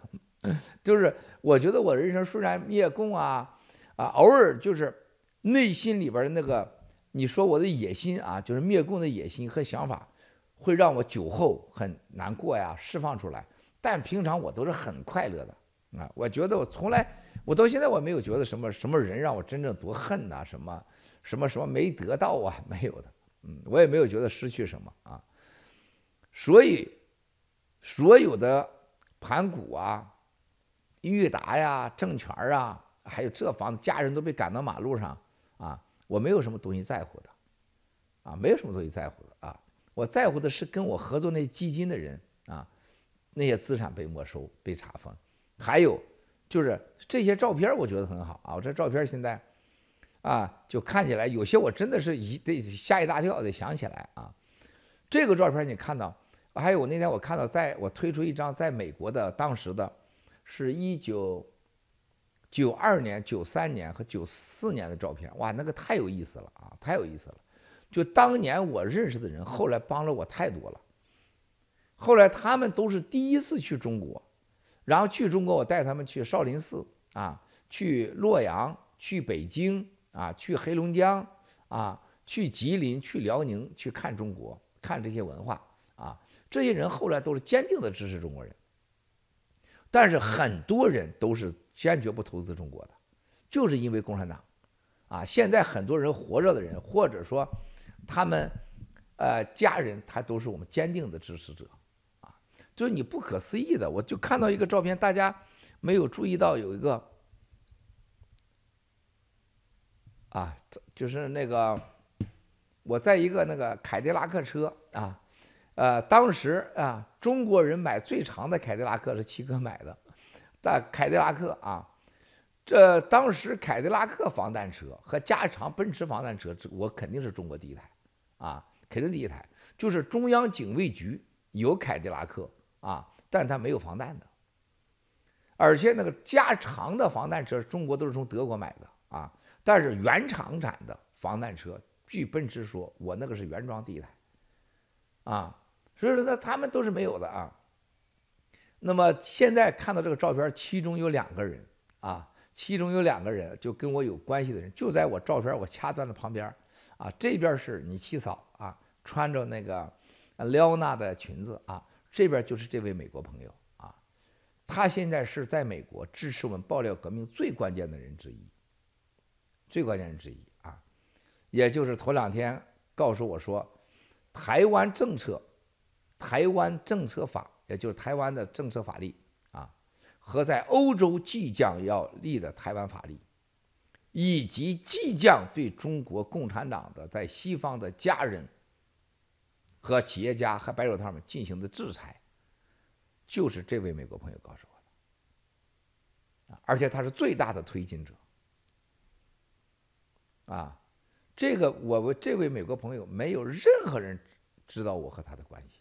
[laughs] 就是我觉得我人生虽然灭共啊啊，偶尔就是内心里边的那个你说我的野心啊，就是灭共的野心和想法。会让我酒后很难过呀，释放出来。但平常我都是很快乐的啊！我觉得我从来，我到现在我没有觉得什么什么人让我真正多恨呐，什么什么什么没得到啊，[laughs] 没有的。嗯，我也没有觉得失去什么啊。所以，所有的盘古啊、裕达呀、政权啊，还有这房子，家人都被赶到马路上啊，我没有什么东西在乎的啊，没有什么东西在乎的啊。我在乎的是跟我合作那基金的人啊，那些资产被没收、被查封，还有就是这些照片，我觉得很好啊。我这照片现在啊，就看起来有些我真的是一得吓一大跳，得想起来啊。这个照片你看到还有我那天我看到，在我推出一张在美国的当时的，是一九九二年、九三年和九四年的照片，哇，那个太有意思了啊，太有意思了。就当年我认识的人，后来帮了我太多了。后来他们都是第一次去中国，然后去中国，我带他们去少林寺啊，去洛阳，去北京啊，去黑龙江啊，去吉林，去辽宁，去看中国，看这些文化啊。这些人后来都是坚定的支持中国人，但是很多人都是坚决不投资中国的，就是因为共产党啊。现在很多人活着的人，或者说他们呃家人，他都是我们坚定的支持者啊。就是你不可思议的，我就看到一个照片，大家没有注意到有一个啊，就是那个我在一个那个凯迪拉克车啊。呃，当时啊，中国人买最长的凯迪拉克是七哥买的，在凯迪拉克啊，这当时凯迪拉克防弹车和加长奔驰防弹车，我肯定是中国第一台，啊，肯定第一台，就是中央警卫局有凯迪拉克啊，但它没有防弹的，而且那个加长的防弹车，中国都是从德国买的啊，但是原厂产的防弹车，据奔驰说，我那个是原装第一台，啊。所以说，呢，他们都是没有的啊。那么现在看到这个照片，其中有两个人啊，其中有两个人就跟我有关系的人，就在我照片我掐断的旁边啊。这边是你七嫂啊，穿着那个撩娜的裙子啊，这边就是这位美国朋友啊。他现在是在美国支持我们爆料革命最关键的人之一，最关键之一啊，也就是头两天告诉我说，台湾政策。台湾政策法，也就是台湾的政策法律啊，和在欧洲即将要立的台湾法律，以及即将对中国共产党的在西方的家人和企业家和白手套们进行的制裁，就是这位美国朋友告诉我的，而且他是最大的推进者啊，这个我们这位美国朋友没有任何人知道我和他的关系。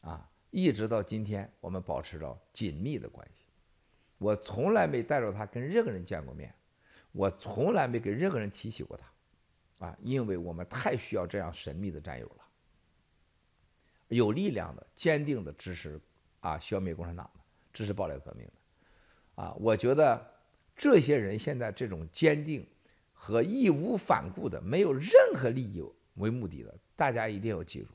啊，一直到今天，我们保持着紧密的关系。我从来没带着他跟任何人见过面，我从来没给任何人提起过他，啊，因为我们太需要这样神秘的战友了，有力量的、坚定的支持啊，消灭共产党的，支持暴力革命的，啊，我觉得这些人现在这种坚定和义无反顾的，没有任何利益为目的的，大家一定要记住。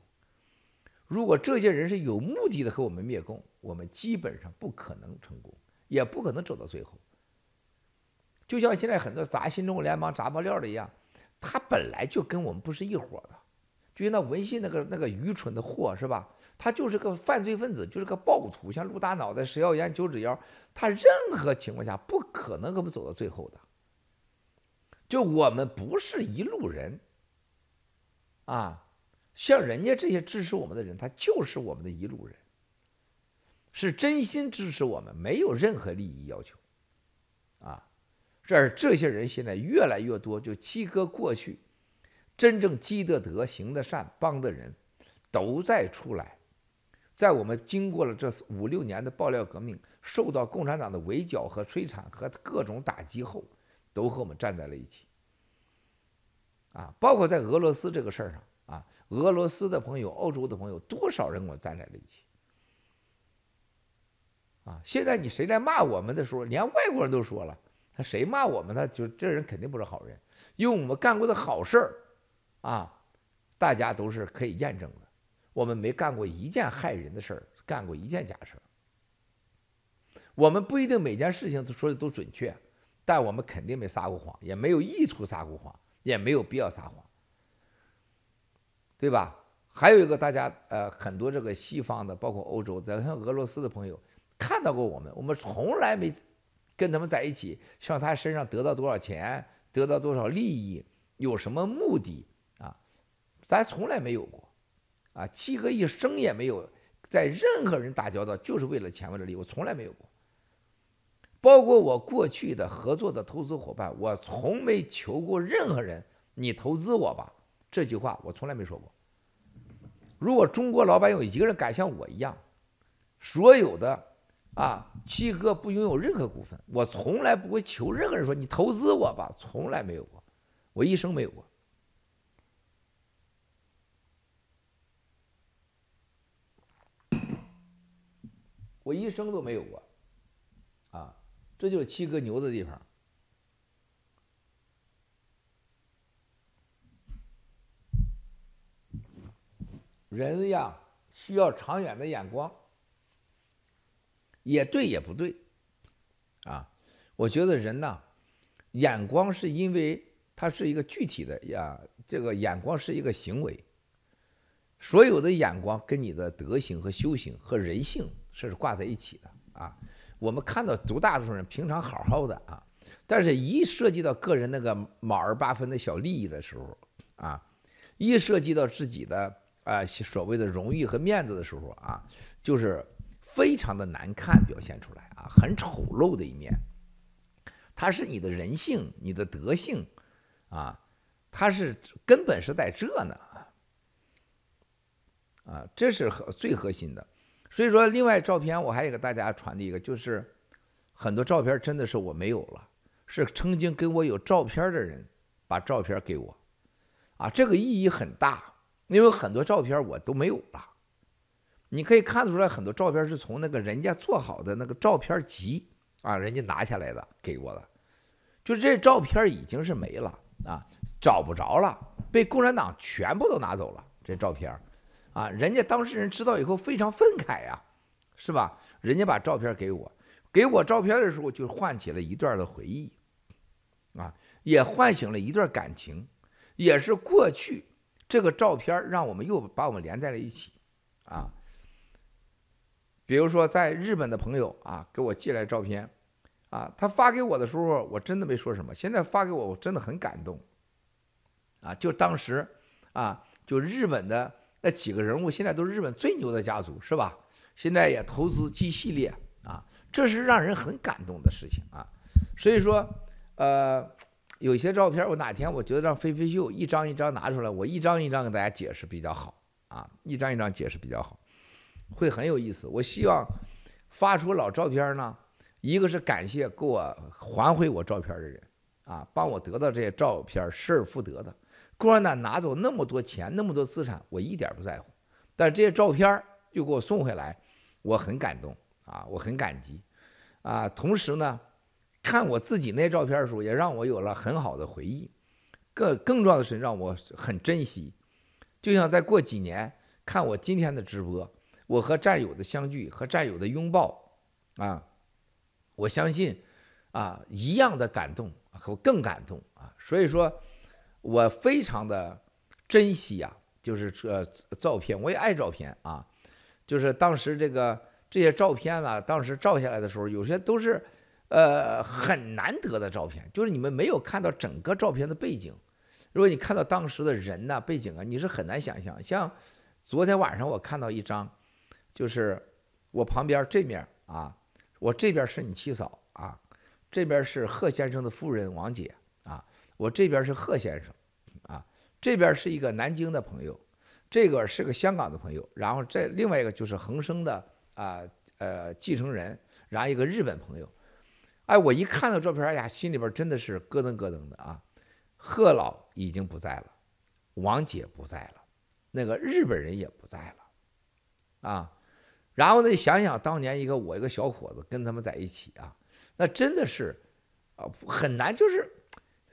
如果这些人是有目的的和我们灭共，我们基本上不可能成功，也不可能走到最后。就像现在很多砸新中国联邦砸爆料的一样，他本来就跟我们不是一伙的，就像那文信那个那个愚蠢的货是吧？他就是个犯罪分子，就是个暴徒，像陆大脑袋、石耀烟、九指妖，他任何情况下不可能跟我们走到最后的。就我们不是一路人，啊。像人家这些支持我们的人，他就是我们的一路人，是真心支持我们，没有任何利益要求，啊，这而这些人现在越来越多，就七哥过去真正积的德、行的善、帮的人，都在出来，在我们经过了这五六年的爆料革命，受到共产党的围剿和摧残和各种打击后，都和我们站在了一起，啊，包括在俄罗斯这个事儿上。啊，俄罗斯的朋友、欧洲的朋友，多少人跟我站在了一起。啊，现在你谁在骂我们的时候，连外国人都说了，他谁骂我们，他就这人肯定不是好人，因为我们干过的好事儿，啊，大家都是可以验证的。我们没干过一件害人的事儿，干过一件假事儿。我们不一定每件事情都说的都准确，但我们肯定没撒过谎，也没有意图撒过谎，也没有必要撒谎。对吧？还有一个，大家呃，很多这个西方的，包括欧洲的，像俄罗斯的朋友，看到过我们，我们从来没跟他们在一起，向他身上得到多少钱，得到多少利益，有什么目的啊？咱从来没有过，啊，七哥一生也没有在任何人打交道，就是为了钱，为了利益，我从来没有过。包括我过去的合作的投资伙伴，我从没求过任何人，你投资我吧，这句话我从来没说过。如果中国老板有一个人敢像我一样，所有的啊七哥不拥有任何股份，我从来不会求任何人说你投资我吧，从来没有过，我一生没有过。我一生都没有过，这就是七哥牛的地方。人呀，需要长远的眼光，也对也不对，啊，我觉得人呐，眼光是因为它是一个具体的呀，这个眼光是一个行为，所有的眼光跟你的德行和修行和人性。是挂在一起的啊！我们看到绝大多数人平常好好的啊，但是一涉及到个人那个毛儿八分的小利益的时候啊，一涉及到自己的啊所谓的荣誉和面子的时候啊，就是非常的难看，表现出来啊，很丑陋的一面。它是你的人性，你的德性啊，它是根本是在这呢啊，这是核最核心的。所以说，另外照片我还有给大家传递一个，就是很多照片真的是我没有了，是曾经跟我有照片的人把照片给我，啊，这个意义很大，因为很多照片我都没有了。你可以看得出来，很多照片是从那个人家做好的那个照片集啊，人家拿下来的给我的，就这照片已经是没了啊，找不着了，被共产党全部都拿走了这照片。啊，人家当事人知道以后非常愤慨呀，是吧？人家把照片给我，给我照片的时候就唤起了一段的回忆，啊，也唤醒了一段感情，也是过去这个照片让我们又把我们连在了一起，啊。比如说在日本的朋友啊，给我寄来照片，啊，他发给我的时候我真的没说什么，现在发给我我真的很感动，啊，就当时啊，就日本的。那几个人物现在都是日本最牛的家族，是吧？现在也投资 G 系列啊，这是让人很感动的事情啊。所以说，呃，有些照片我哪天我觉得让飞飞秀一张一张拿出来，我一张一张给大家解释比较好啊，一张一张解释比较好，会很有意思。我希望发出老照片呢，一个是感谢给我还回我照片的人啊，帮我得到这些照片失而复得的。共产党拿走那么多钱，那么多资产，我一点不在乎。但是这些照片又给我送回来，我很感动啊，我很感激啊。同时呢，看我自己那照片的时候，也让我有了很好的回忆。更更重要的是，让我很珍惜。就像再过几年看我今天的直播，我和战友的相聚和战友的拥抱啊，我相信啊，一样的感动和更感动啊。所以说。我非常的珍惜呀，就是这照片，我也爱照片啊。就是当时这个这些照片呢，当时照下来的时候，有些都是呃很难得的照片，就是你们没有看到整个照片的背景。如果你看到当时的人呐、背景啊，你是很难想象。像昨天晚上我看到一张，就是我旁边这面啊，我这边是你七嫂啊，这边是贺先生的夫人王姐。我这边是贺先生，啊，这边是一个南京的朋友，这个是个香港的朋友，然后这另外一个就是恒生的啊呃继承人，然后一个日本朋友，哎，我一看到照片，哎呀，心里边真的是咯噔咯噔的啊。贺老已经不在了，王姐不在了，那个日本人也不在了，啊，然后呢，想想当年一个我一个小伙子跟他们在一起啊，那真的是啊很难，就是。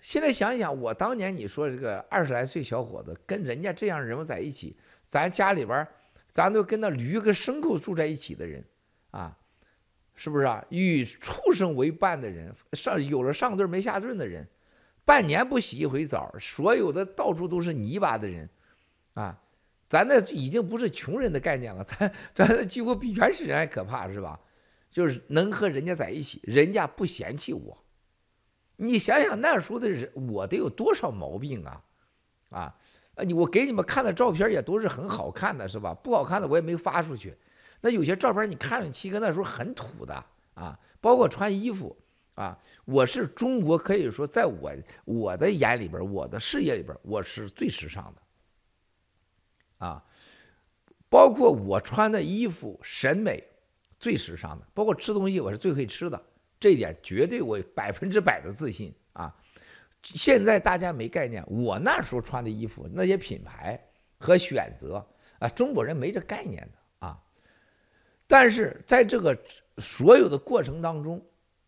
现在想想，我当年你说这个二十来岁小伙子跟人家这样人物在一起，咱家里边，咱都跟那驴跟牲口住在一起的人，啊，是不是啊？与畜生为伴的人，上有了上顿没下顿的人，半年不洗一回澡，所有的到处都是泥巴的人，啊，咱那已经不是穷人的概念了，[laughs] 咱咱那几乎比原始人还可怕，是吧？就是能和人家在一起，人家不嫌弃我。你想想那时候的人，我得有多少毛病啊，啊，你我给你们看的照片也都是很好看的，是吧？不好看的我也没发出去。那有些照片你看着七哥那时候很土的啊，包括穿衣服啊，我是中国可以说在我我的眼里边，我的视野里边，我是最时尚的。啊，包括我穿的衣服审美最时尚的，包括吃东西我是最会吃的，这一点绝对我百分之百的自信啊！现在大家没概念，我那时候穿的衣服那些品牌和选择啊，中国人没这概念的啊。但是在这个所有的过程当中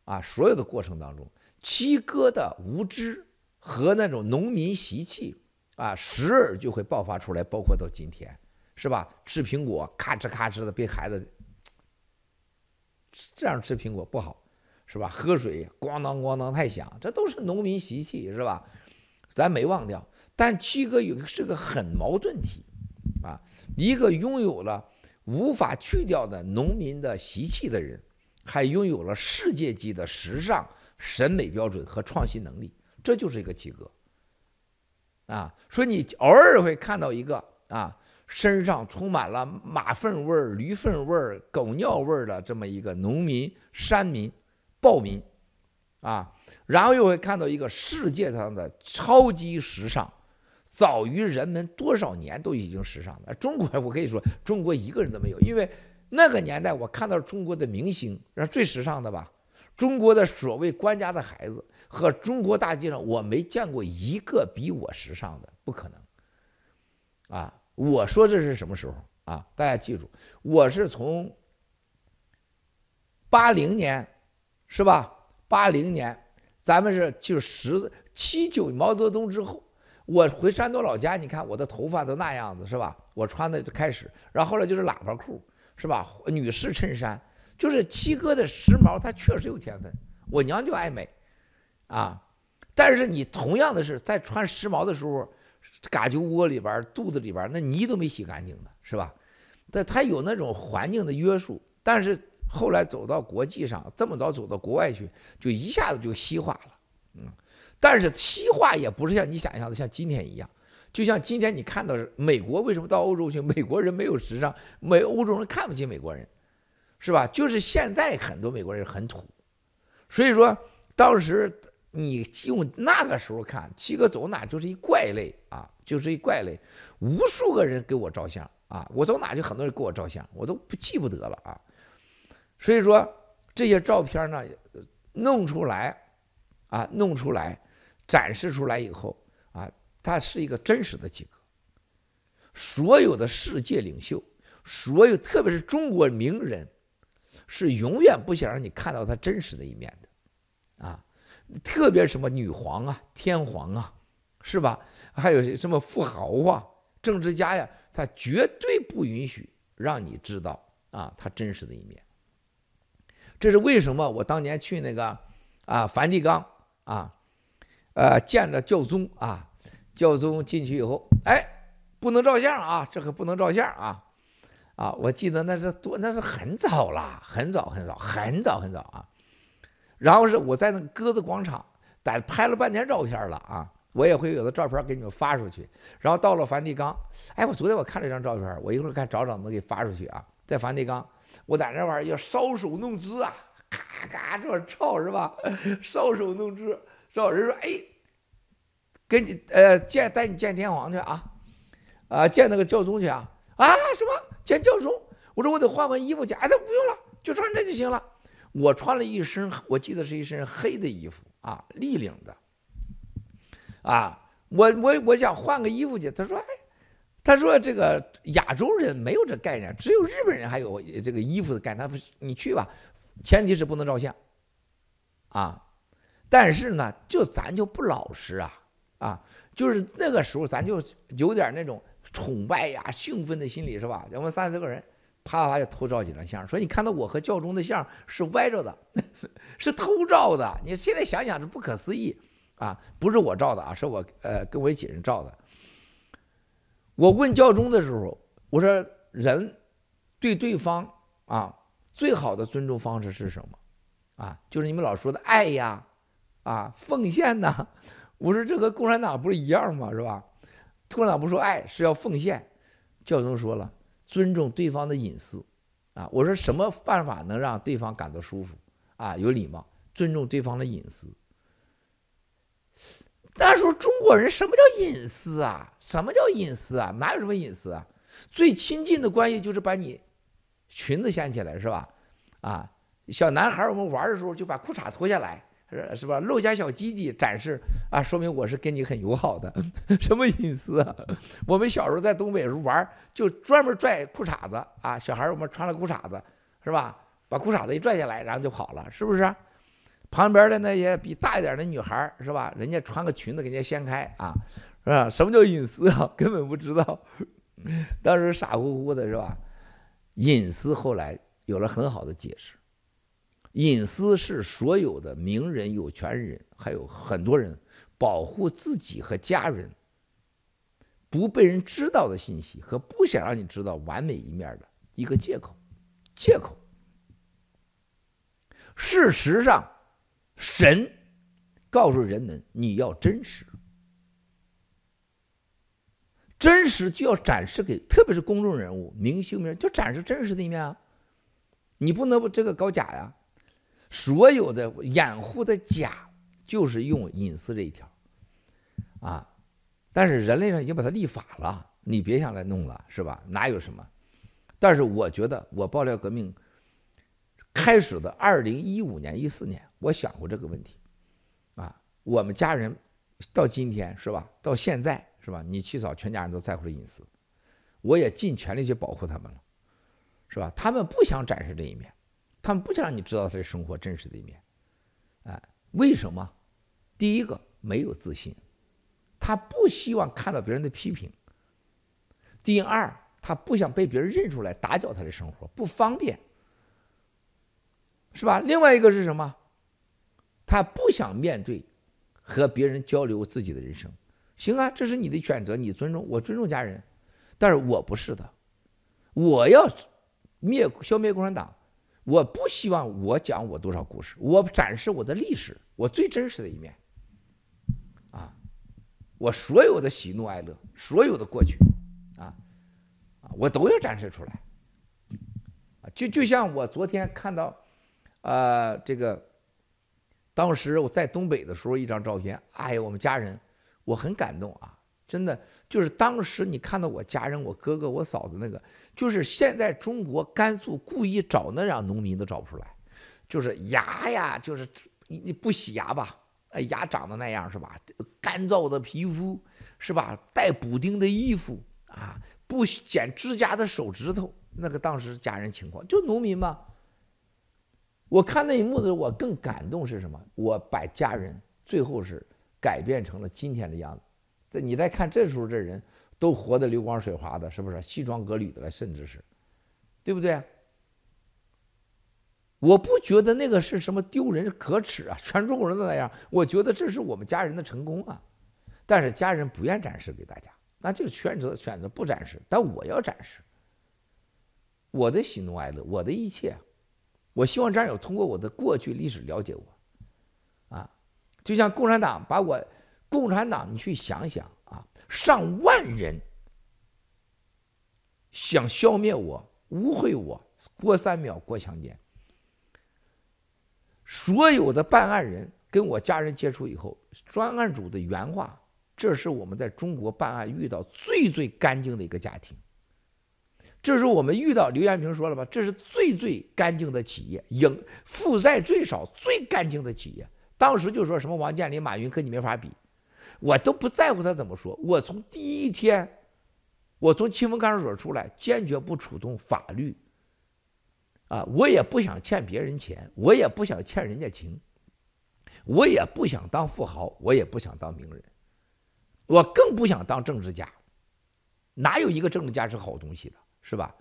啊，所有的过程当中，七哥的无知和那种农民习气啊，时而就会爆发出来，包括到今天。是吧？吃苹果咔哧咔哧的，被孩子这样吃苹果不好，是吧？喝水咣当咣当太响，这都是农民习气，是吧？咱没忘掉。但七哥有个是个很矛盾体啊，一个拥有了无法去掉的农民的习气的人，还拥有了世界级的时尚审美标准和创新能力，这就是一个七哥啊。所以你偶尔会看到一个啊。身上充满了马粪味儿、驴粪味儿、狗尿味儿的这么一个农民、山民、暴民，啊，然后又会看到一个世界上的超级时尚，早于人们多少年都已经时尚了。中国，我可以说，中国一个人都没有，因为那个年代我看到中国的明星，是最时尚的吧？中国的所谓官家的孩子和中国大街上，我没见过一个比我时尚的，不可能，啊。我说这是什么时候啊？大家记住，我是从八零年，是吧？八零年，咱们是就十七九毛泽东之后，我回山东老家，你看我的头发都那样子，是吧？我穿的开始，然后后来就是喇叭裤，是吧？女士衬衫，就是七哥的时髦，他确实有天分。我娘就爱美，啊，但是你同样的是在穿时髦的时候。嘎揪窝里边、肚子里边那泥都没洗干净呢是吧？但他有那种环境的约束，但是后来走到国际上，这么早走到国外去，就一下子就西化了。嗯，但是西化也不是像你想象的像今天一样，就像今天你看到美国为什么到欧洲去，美国人没有时尚，美欧洲人看不起美国人，是吧？就是现在很多美国人很土，所以说当时。你用那个时候看，七哥走哪就是一怪类啊，[laughs] 就是一怪类，无数个人给我照相啊，我走哪就很多人给我照相，我都不记不得了啊。所以说这些照片呢，弄出来啊，弄出来展示出来以后啊，它是一个真实的七哥。所有的世界领袖，所有特别是中国名人，是永远不想让你看到他真实的一面的啊。特别什么女皇啊、天皇啊，是吧？还有什么富豪啊、政治家呀，他绝对不允许让你知道啊，他真实的一面。这是为什么？我当年去那个啊梵蒂冈啊，呃，见着教宗啊，教宗进去以后，哎，不能照相啊，这可不能照相啊，啊，我记得那是多，那是很早了，很早很早，很早很早啊。然后是我在那鸽子广场，待拍了半天照片了啊！我也会有的照片给你们发出去。然后到了梵蒂冈，哎，我昨天我看了一张照片，我一会儿看找找能给发出去啊。在梵蒂冈，我在那玩意儿要搔首弄姿啊，咔咔这照是吧？搔首弄姿，找人说哎，跟你呃见带你见天皇去啊，啊见那个教宗去啊啊什么见教宗？我说我得换换衣服去，哎，他不用了，就穿这就行了。我穿了一身，我记得是一身黑的衣服啊，立领的，啊，我我我想换个衣服去，他说，哎，他说这个亚洲人没有这概念，只有日本人还有这个衣服的概念。他，你去吧，前提是不能照相，啊，但是呢，就咱就不老实啊，啊，就是那个时候咱就有点那种崇拜呀、兴奋的心理，是吧？我们三四个人。啪啪就偷照几张相，说你看到我和教宗的相是歪着的，[laughs] 是偷照的。你现在想想这不可思议啊！不是我照的啊，是我呃跟我一起人照的。我问教宗的时候，我说人对对方啊最好的尊重方式是什么？啊，就是你们老说的爱呀，啊奉献呐。我说这和共产党不是一样吗？是吧？共产党不说爱是要奉献，教宗说了。尊重对方的隐私，啊，我说什么办法能让对方感到舒服？啊，有礼貌，尊重对方的隐私。那时候中国人什么叫隐私啊？什么叫隐私啊？哪有什么隐私啊？最亲近的关系就是把你裙子掀起来，是吧？啊，小男孩我们玩的时候就把裤衩脱下来，是是吧？露下小鸡鸡展示啊，说明我是跟你很友好的。[laughs] 什么隐私啊？我们小时候在东北时候玩，就专门拽裤衩子啊，小孩我们穿了裤衩子，是吧？把裤衩子一拽下来，然后就跑了，是不是？旁边的那些比大一点的女孩，是吧？人家穿个裙子给人家掀开啊，是吧？什么叫隐私啊？根本不知道。[laughs] 当时傻乎乎的，是吧？隐私后来有了很好的解释。隐私是所有的名人、有权人，还有很多人保护自己和家人不被人知道的信息和不想让你知道完美一面的一个借口。借口。事实上。神告诉人们：“你要真实，真实就要展示给，特别是公众人物、明星们，就展示真实的一面啊！你不能不这个搞假呀！所有的掩护的假，就是用隐私这一条啊！但是人类上已经把它立法了，你别想来弄了，是吧？哪有什么？但是我觉得，我爆料革命。”开始的二零一五年、一四年，我想过这个问题，啊，我们家人到今天是吧？到现在是吧？你七嫂全家人都在乎的隐私，我也尽全力去保护他们了，是吧？他们不想展示这一面，他们不想让你知道他的生活真实的一面，哎，为什么？第一个没有自信，他不希望看到别人的批评；第二，他不想被别人认出来打搅他的生活，不方便。是吧？另外一个是什么？他不想面对和别人交流自己的人生。行啊，这是你的选择，你尊重，我尊重家人。但是我不是的，我要灭消灭共产党，我不希望我讲我多少故事，我展示我的历史，我最真实的一面。啊，我所有的喜怒哀乐，所有的过去，啊啊，我都要展示出来。就就像我昨天看到。呃，这个当时我在东北的时候，一张照片，哎呀，我们家人，我很感动啊，真的就是当时你看到我家人，我哥哥、我嫂子那个，就是现在中国甘肃故意找那样农民都找不出来，就是牙呀，就是你你不洗牙吧，哎，牙长得那样是吧？干燥的皮肤是吧？带补丁的衣服啊，不剪指甲的手指头，那个当时家人情况就农民嘛。我看那一幕的时候，我更感动是什么？我把家人最后是改变成了今天的样子。这你再看这时候这人都活得流光水滑的，是不是？西装革履的了，甚至是，对不对？我不觉得那个是什么丢人可耻啊，全中国人都那样。我觉得这是我们家人的成功啊。但是家人不愿展示给大家，那就选择选择不展示。但我要展示我的喜怒哀乐，我的一切。我希望战友通过我的过去历史了解我，啊，就像共产党把我，共产党你去想想啊，上万人想消灭我、污秽我，郭三秒郭强奸，所有的办案人跟我家人接触以后，专案组的原话，这是我们在中国办案遇到最最干净的一个家庭。这是我们遇到刘延平说了吧，这是最最干净的企业，盈负债最少、最干净的企业。当时就说什么王健林、马云跟你没法比，我都不在乎他怎么说。我从第一天，我从清风看守所出来，坚决不触动法律。啊，我也不想欠别人钱，我也不想欠人家情，我也不想当富豪，我也不想当名人，我更不想当政治家。哪有一个政治家是好东西的？是吧？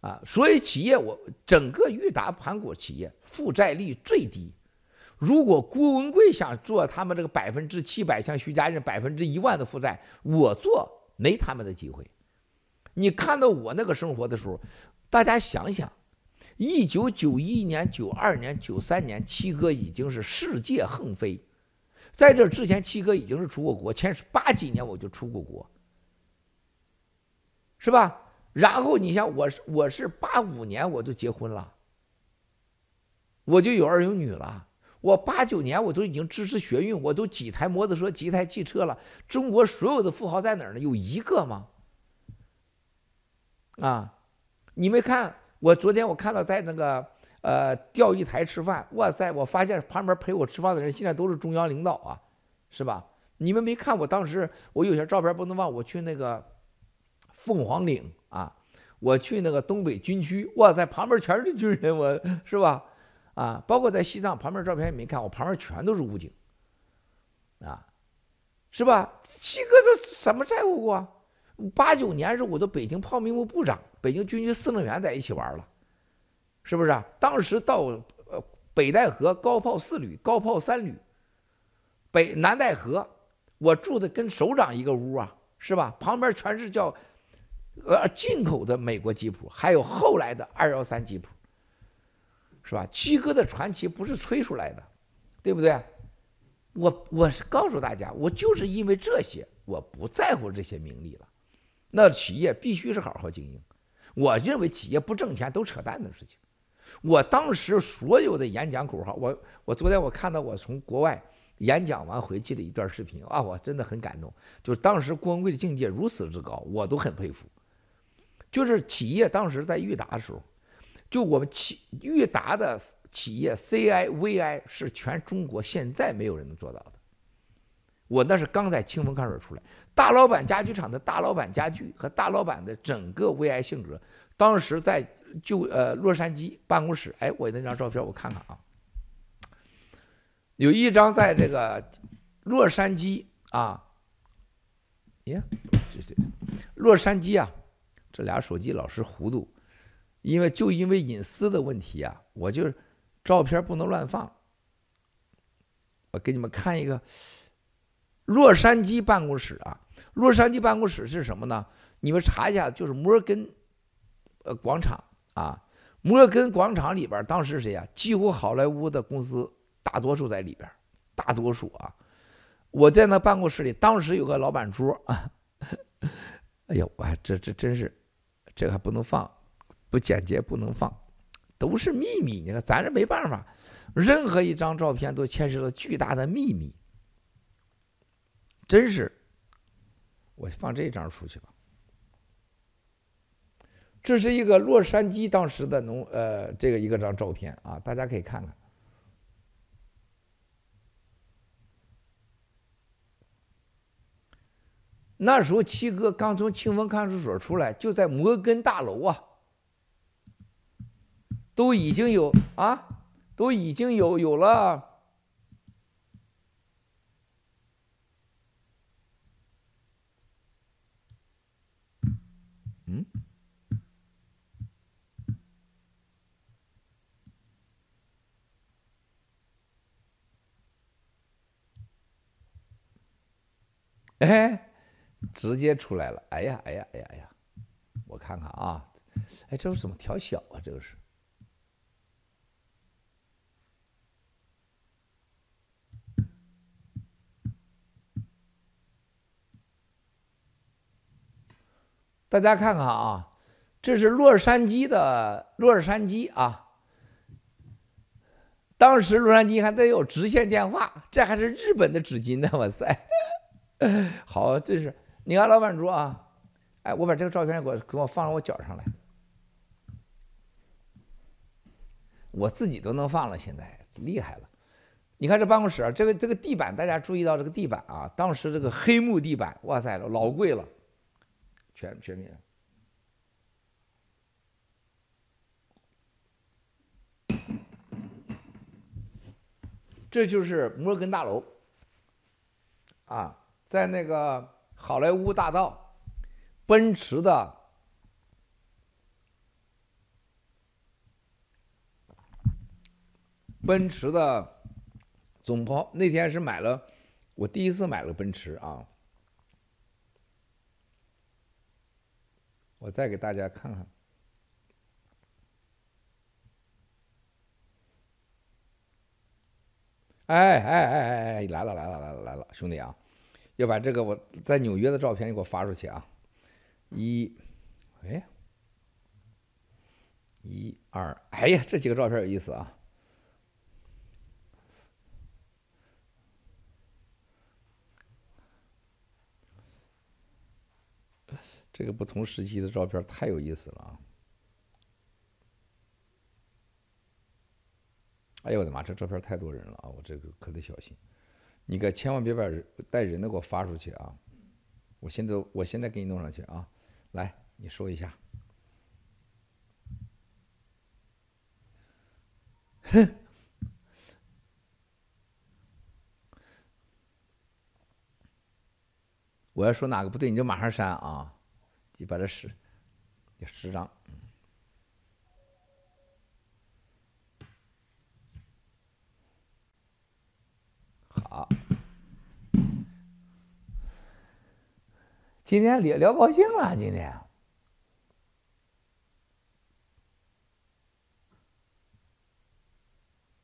啊，所以企业我整个裕达盘古企业负债率最低。如果郭文贵想做他们这个百分之七百，像徐家人百分之一万的负债，我做没他们的机会。你看到我那个生活的时候，大家想想，一九九一年、九二年、九三年，七哥已经是世界横飞。在这之前，七哥已经是出过国，前八几年我就出过国。是吧？然后你像我，是我是八五年我就结婚了，我就有儿有女了。我八九年我都已经支持学运，我都几台摩托车、几台汽车了。中国所有的富豪在哪儿呢？有一个吗？啊，你没看？我昨天我看到在那个呃钓鱼台吃饭，哇塞！我发现旁边陪我吃饭的人现在都是中央领导啊，是吧？你们没看我当时我有些照片不能忘，我去那个凤凰岭啊，我去那个东北军区，哇塞，旁边全是军人，我是吧？啊，包括在西藏旁边照片也没看，我旁边全都是武警，啊，是吧？七哥这什么债务过？八九年时候，我的北京炮兵部部长，北京军区司令员在一起玩了，是不是啊？当时到呃北戴河高炮四旅、高炮三旅，北南戴河，我住的跟首长一个屋啊，是吧？旁边全是叫呃进口的美国吉普，还有后来的二幺三吉普，是吧？七哥的传奇不是吹出来的，对不对？我我是告诉大家，我就是因为这些，我不在乎这些名利了。那企业必须是好好经营。我认为企业不挣钱都扯淡的事情。我当时所有的演讲口号，我我昨天我看到我从国外演讲完回去的一段视频啊，我真的很感动。就是当时郭文贵的境界如此之高，我都很佩服。就是企业当时在裕达的时候，就我们企裕达的企业 CI VI 是全中国现在没有人能做到的。我那是刚在清风看水出来，大老板家具厂的大老板家具和大老板的整个 VI 性格，当时在就呃洛杉矶办公室，哎，我那张照片我看看啊，有一张在这个洛杉矶啊，耶，这这洛杉矶啊，这俩手机老是糊涂，因为就因为隐私的问题啊，我就是照片不能乱放，我给你们看一个。洛杉矶办公室啊，洛杉矶办公室是什么呢？你们查一下，就是摩根，呃，广场啊，摩根广场里边当时谁呀？几乎好莱坞的公司大多数在里边，大多数啊。我在那办公室里，当时有个老板桌啊，[laughs] 哎呀，我这这真是，这个还不能放，不简洁不能放，都是秘密。你看咱这没办法，任何一张照片都牵涉到巨大的秘密。真是，我放这张出去吧。这是一个洛杉矶当时的农呃，这个一个张照片啊，大家可以看看。那时候七哥刚从清风看守所出来，就在摩根大楼啊，都已经有啊，都已经有有了。嗯，哎，直接出来了！哎呀，哎呀，哎呀，哎呀！我看看啊，哎，这是怎么调小啊？这个是。大家看看啊，这是洛杉矶的洛杉矶啊。当时洛杉矶还得有直线电话，这还是日本的纸巾呢！哇塞，[laughs] 好，这是你看老板桌啊，哎，我把这个照片给我给我放到我脚上来，我自己都能放了，现在厉害了。你看这办公室啊，这个这个地板，大家注意到这个地板啊，当时这个黑木地板，哇塞，老贵了。全全面，这就是摩根大楼啊，在那个好莱坞大道，奔驰的，奔驰的总包，那天是买了，我第一次买了奔驰啊。我再给大家看看，哎哎哎哎哎，来了来了来了来了，兄弟啊，要把这个我在纽约的照片你给我发出去啊！一，哎，一二，哎呀，这几个照片有意思啊！这个不同时期的照片太有意思了啊！哎呦我的妈，这照片太多人了啊！我这个可得小心。你可千万别把人带人的给我发出去啊！我现在我现在给你弄上去啊！来，你说一下。哼！我要说哪个不对，你就马上删啊！你把这十，十张。好，今天聊聊高兴了，今天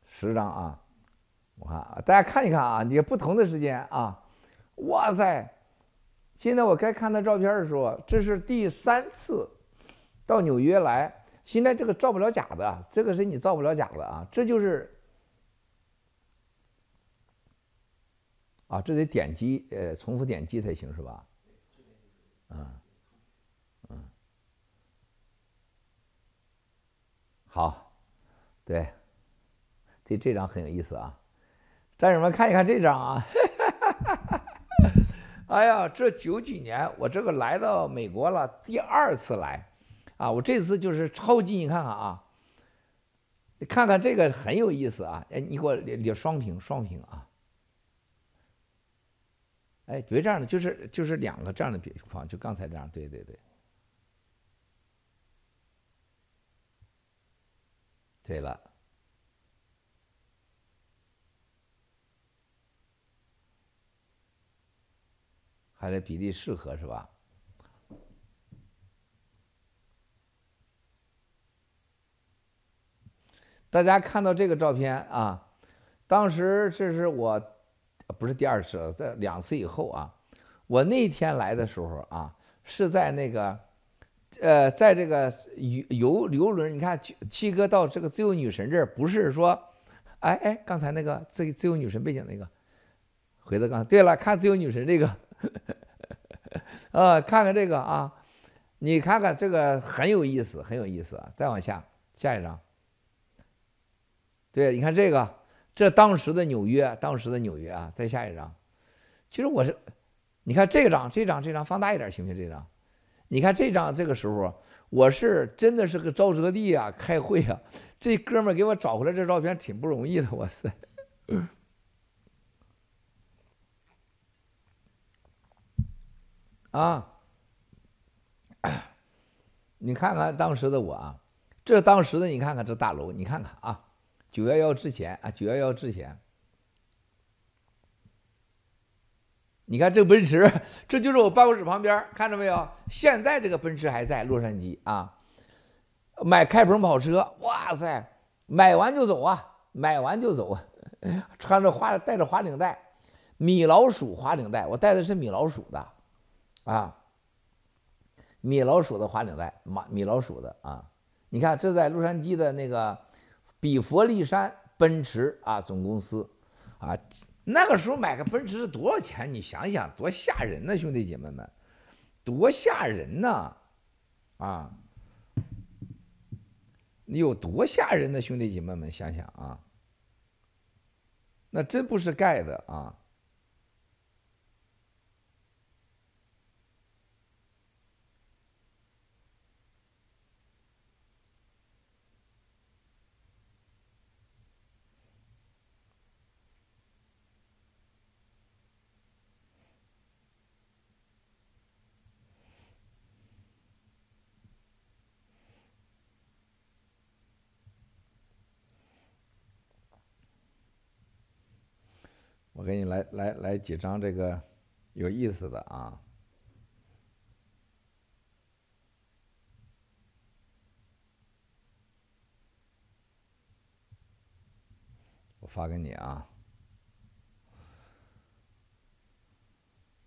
十张啊！我看啊大家看一看啊，你不同的时间啊，哇塞！现在我该看他照片的时候，这是第三次到纽约来。现在这个造不了假的，这个是你造不了假的啊，这就是啊，这得点击呃，重复点击才行是吧？嗯嗯，好，对，这这张很有意思啊，战友们看一看这张啊。[laughs] 哎呀，这九几年我这个来到美国了，第二次来，啊，我这次就是超级，你看看啊，你看看这个很有意思啊，哎，你给我列列双屏双屏啊，哎，别这样的，就是就是两个这样的比方，就刚才这样，对对对，对了。还得比例适合是吧？大家看到这个照片啊，当时这是我，不是第二次了，在两次以后啊，我那天来的时候啊，是在那个，呃，在这个游游游轮，你看七哥到这个自由女神这儿，不是说，哎哎，刚才那个自自由女神背景那个，回到刚，对了，看自由女神这个。呃，看看这个啊，你看看这个很有意思，很有意思啊！再往下，下一张。对，你看这个，这当时的纽约，当时的纽约啊！再下一张，其实我是，你看这张，这张，这张放大一点行不行？这张，你看这张，这个时候我是真的是个沼泽地啊，开会啊，这哥们儿给我找回来这照片挺不容易的，哇塞！[laughs] 啊，[coughs] 你看看当时的我啊，这当时的你看看这大楼，你看看啊，九幺幺之前啊，九幺幺之前，你看这奔驰，[laughs] 这就是我办公室旁边，看着没有？现在这个奔驰还在洛杉矶啊。买开篷跑车，哇塞，买完就走啊，买完就走啊，穿着花带着花领带，米老鼠花领带，我带的是米老鼠的。啊，米老鼠的花领带，马米老鼠的啊！你看，这在洛杉矶的那个比佛利山奔驰啊总公司啊，那个时候买个奔驰是多少钱？你想想，多吓人呢，兄弟姐妹们，多吓人呢！啊，你有多吓人呢，兄弟姐妹们，想想啊，那真不是盖的啊！我给你来来来几张这个有意思的啊，我发给你啊。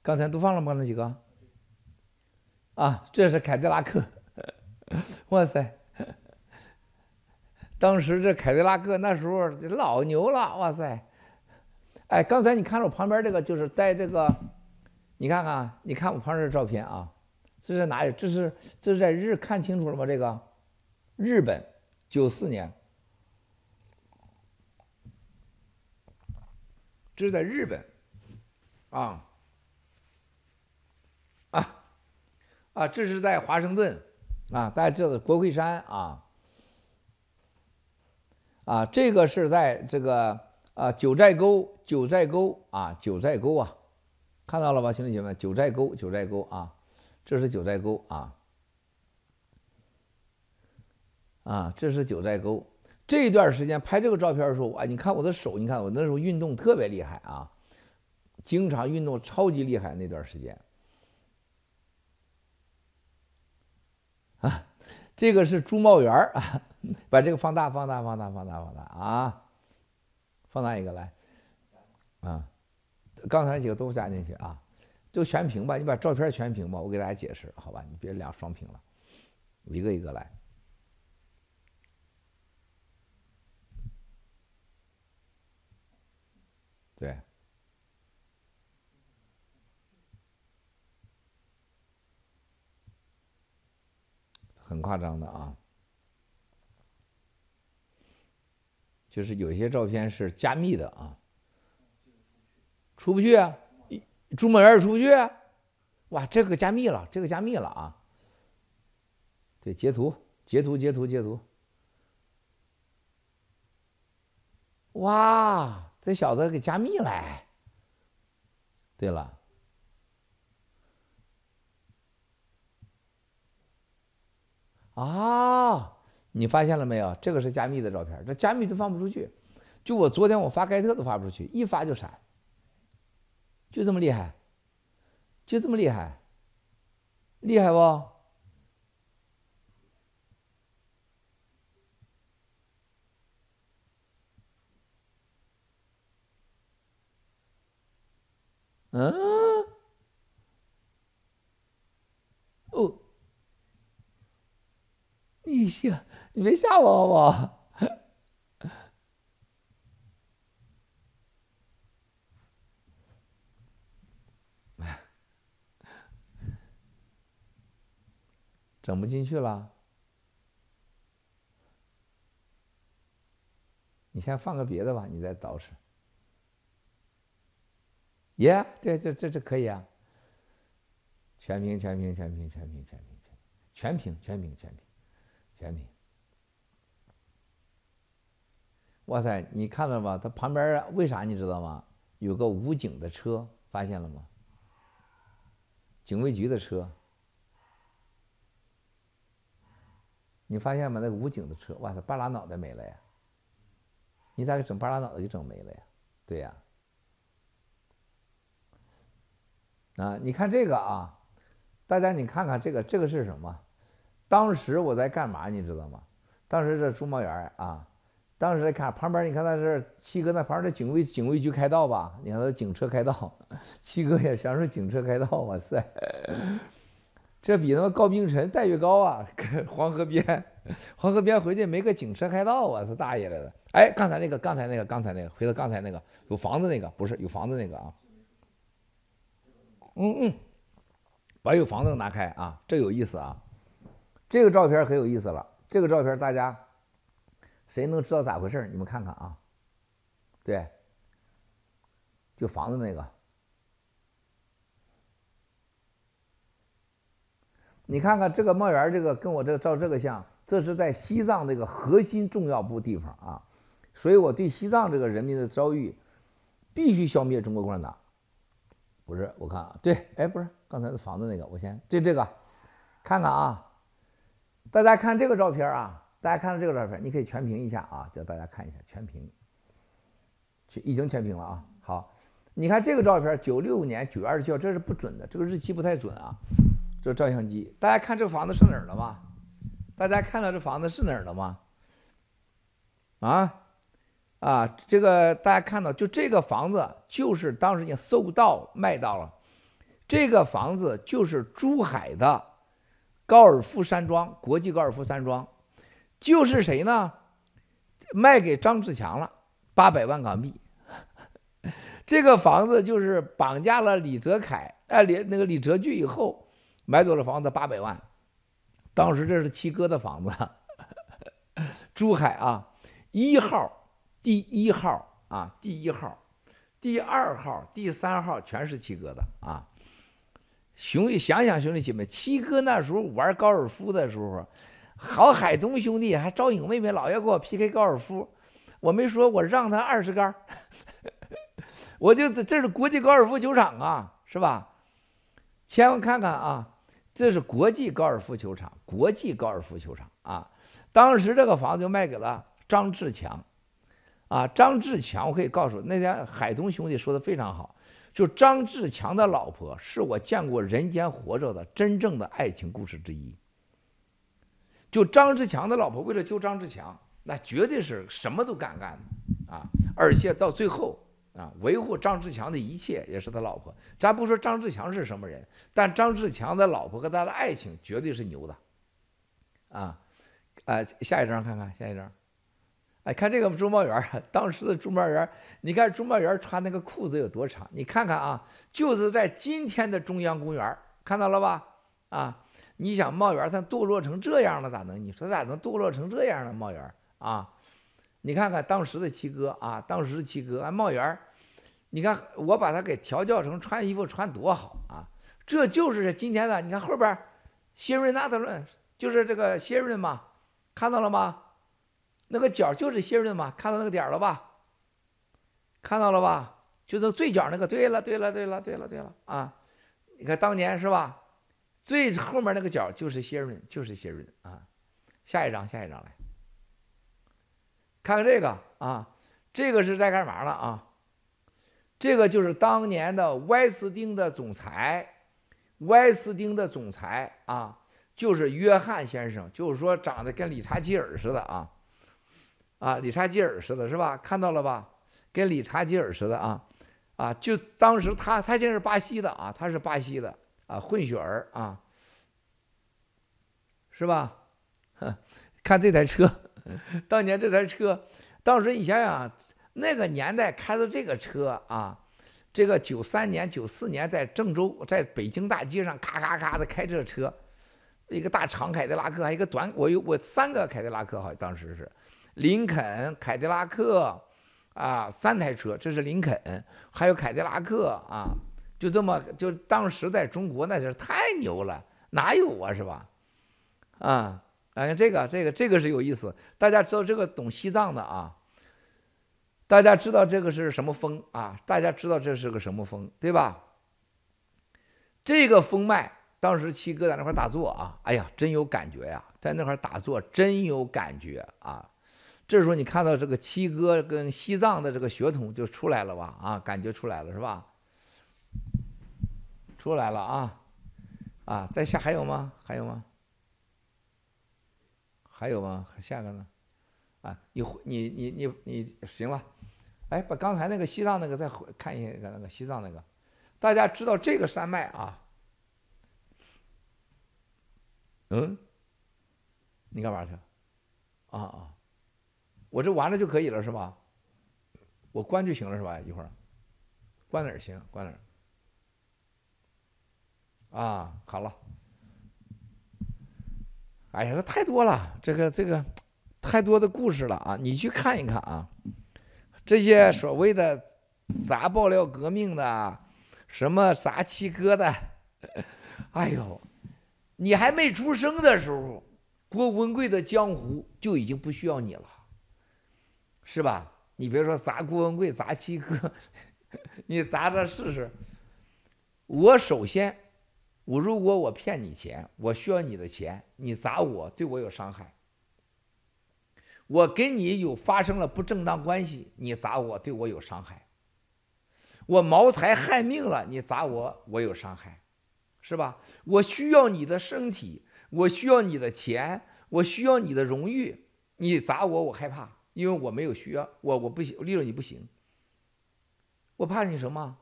刚才都放了吗？那几个？啊，这是凯迪拉克，[laughs] 哇塞！当时这凯迪拉克那时候老牛了，哇塞！哎，刚才你看了我旁边这个，就是带这个，你看看，你看我旁边的照片啊，这是哪里？这是这是在日看清楚了吗？这个日本九四年，这是在日本啊啊啊！这是在华盛顿啊，大家知道国会山啊啊，这个是在这个啊九寨沟九寨沟啊九寨沟啊，看到了吧，兄弟姐妹？九寨沟九寨沟啊。这是九寨沟啊，啊，这是九寨沟。这段时间拍这个照片的时候，啊，你看我的手，你看我那时候运动特别厉害啊，经常运动，超级厉害那段时间。啊，这个是朱茂元啊，把这个放大，放大，放大，放大，放大啊，放大一个来，啊，刚才那几个都加进去啊。就全屏吧，你把照片全屏吧，我给大家解释，好吧？你别俩双屏了，一个一个来。对，很夸张的啊，就是有些照片是加密的啊，出不去啊。朱某元出不去，哇，这个加密了，这个加密了啊！对，截图，截图，截图，截图。哇，这小子给加密了。对了，啊，你发现了没有？这个是加密的照片，这加密都放不出去。就我昨天我发盖特都发不出去，一发就闪。就这么厉害，就这么厉害，厉害不？嗯？哦，你吓，你别吓我好不好？[laughs] 整不进去了，你先放个别的吧，你再捯饬。耶、对，这这这可以啊。全屏，全屏，全屏，全屏，全屏，全屏，全屏，全屏，全屏。哇塞，你看到了吗？它旁边为啥你知道吗？有个武警的车，发现了吗？警卫局的车。你发现吗？那个武警的车，哇塞，半拉脑袋没了呀！你咋给整半拉脑袋给整没了呀？对呀。啊，你看这个啊，大家你看看这个，这个是什么？当时我在干嘛？你知道吗？当时这朱茂元啊，当时看旁边，你看那是七哥那旁边的警卫警卫局开道吧？你看那警车开道，[laughs] 七哥也享受警车开道，哇塞！[laughs] 这比他妈高冰晨待遇高啊！黄河边，黄河边回去没个警车开道啊！他大爷来的！哎，刚才那个，刚才那个，刚才那个，回到刚才那个有房子那个，不是有房子那个啊？嗯嗯，把有房子拿开啊！这有意思啊！这个照片很有意思了。这个照片大家谁能知道咋回事？你们看看啊！对，就房子那个。你看看这个茂元，这个跟我这个照这个像，这是在西藏这个核心重要部地方啊，所以我对西藏这个人民的遭遇，必须消灭中国共产党。不是，我看啊，对，哎，不是刚才的房子那个，我先对这个，看看啊，大家看这个照片啊，大家看到这个照片，你可以全屏一下啊，叫大家看一下全屏，已经全屏了啊。好，你看这个照片，九六年九月二十七号，这是不准的，这个日期不太准啊。这照相机，大家看这房子是哪儿的吗？大家看到这房子是哪儿的吗？啊啊，这个大家看到，就这个房子就是当时已经搜到卖到了，这个房子就是珠海的高尔夫山庄，国际高尔夫山庄，就是谁呢？卖给张志强了，八百万港币。[laughs] 这个房子就是绑架了李泽楷，哎，李那个李泽钜以后。买走了房子八百万。当时这是七哥的房子，[laughs] 珠海啊，一号、第一号啊，第一号、第二号、第三号全是七哥的啊。兄弟，想想兄弟姐妹，七哥那时候玩高尔夫的时候，郝海东兄弟还招影妹妹老要跟我 PK 高尔夫，我没说，我让他二十杆，[laughs] 我就这是国际高尔夫球场啊，是吧？千万看看啊。这是国际高尔夫球场，国际高尔夫球场啊！当时这个房子就卖给了张志强，啊，张志强，我可以告诉那天海东兄弟说的非常好，就张志强的老婆是我见过人间活着的真正的爱情故事之一。就张志强的老婆为了救张志强，那绝对是什么都敢干的啊！而且到最后。啊，维护张志强的一切也是他老婆。咱不说张志强是什么人，但张志强的老婆和他的爱情绝对是牛的。啊，呃，下一张看看，下一张。哎，看这个朱茂元，[laughs] 当时的朱茂元，你看朱茂元穿那个裤子有多长？你看看啊，就是在今天的中央公园，看到了吧？啊，你想茂元他堕落成这样了，咋能？你说咋能堕落成这样呢？茂元啊？你看看当时的七哥啊，当时的七哥啊，茂元，你看我把他给调教成穿衣服穿多好啊！这就是今天的，你看后边，谢瑞纳特伦就是这个谢瑞嘛，看到了吗？那个角就是谢瑞嘛，看到那个点了吧？看到了吧？就是最角那个。对了，对了，对了，对了，对了啊！你看当年是吧？最后面那个角就是谢瑞，就是谢瑞啊！下一张，下一张来。看看这个啊，这个是在干嘛呢啊？这个就是当年的威斯汀的总裁，威斯汀的总裁啊，就是约翰先生，就是说长得跟理查基尔似的啊，啊，理查基尔似的，是吧？看到了吧？跟理查基尔似的啊，啊，就当时他他现在是巴西的啊，他是巴西的啊，混血儿啊，是吧？[laughs] 看这台车。当年这台车，当时你想想，那个年代开的这个车啊，这个九三年、九四年在郑州，在北京大街上咔咔咔的开这车，一个大长凯迪拉克，还有一个短，我有我三个凯迪拉克，好像当时是林肯、凯迪拉克啊，三台车，这是林肯，还有凯迪拉克啊，就这么就当时在中国那是太牛了，哪有啊，是吧？啊。哎，这个这个这个是有意思。大家知道这个懂西藏的啊？大家知道这个是什么风啊？大家知道这是个什么风，对吧？这个风脉，当时七哥在那块打坐啊，哎呀，真有感觉呀，在那块打坐真有感觉啊。这时候你看到这个七哥跟西藏的这个血统就出来了吧？啊，感觉出来了是吧？出来了啊啊！在下还有吗？还有吗？还有吗？下个呢？啊，你你你你你行了，哎，把刚才那个西藏那个再看一下，那个西藏那个，大家知道这个山脉啊？嗯？你干嘛去？啊啊！我这完了就可以了是吧？我关就行了是吧？一会儿，关哪儿行？关哪儿？啊，好了。哎呀，这太多了，这个这个太多的故事了啊！你去看一看啊，这些所谓的砸爆料革命的，什么砸七哥的，哎呦，你还没出生的时候，郭文贵的江湖就已经不需要你了，是吧？你别说砸郭文贵、砸七哥，[laughs] 你砸着试试。我首先。我如果我骗你钱，我需要你的钱，你砸我，对我有伤害。我跟你有发生了不正当关系，你砸我，对我有伤害。我谋财害命了，你砸我，我有伤害，是吧？我需要你的身体，我需要你的钱，我需要你的荣誉，你砸我，我害怕，因为我没有需要，我我不行，利用你不行。我怕你什么？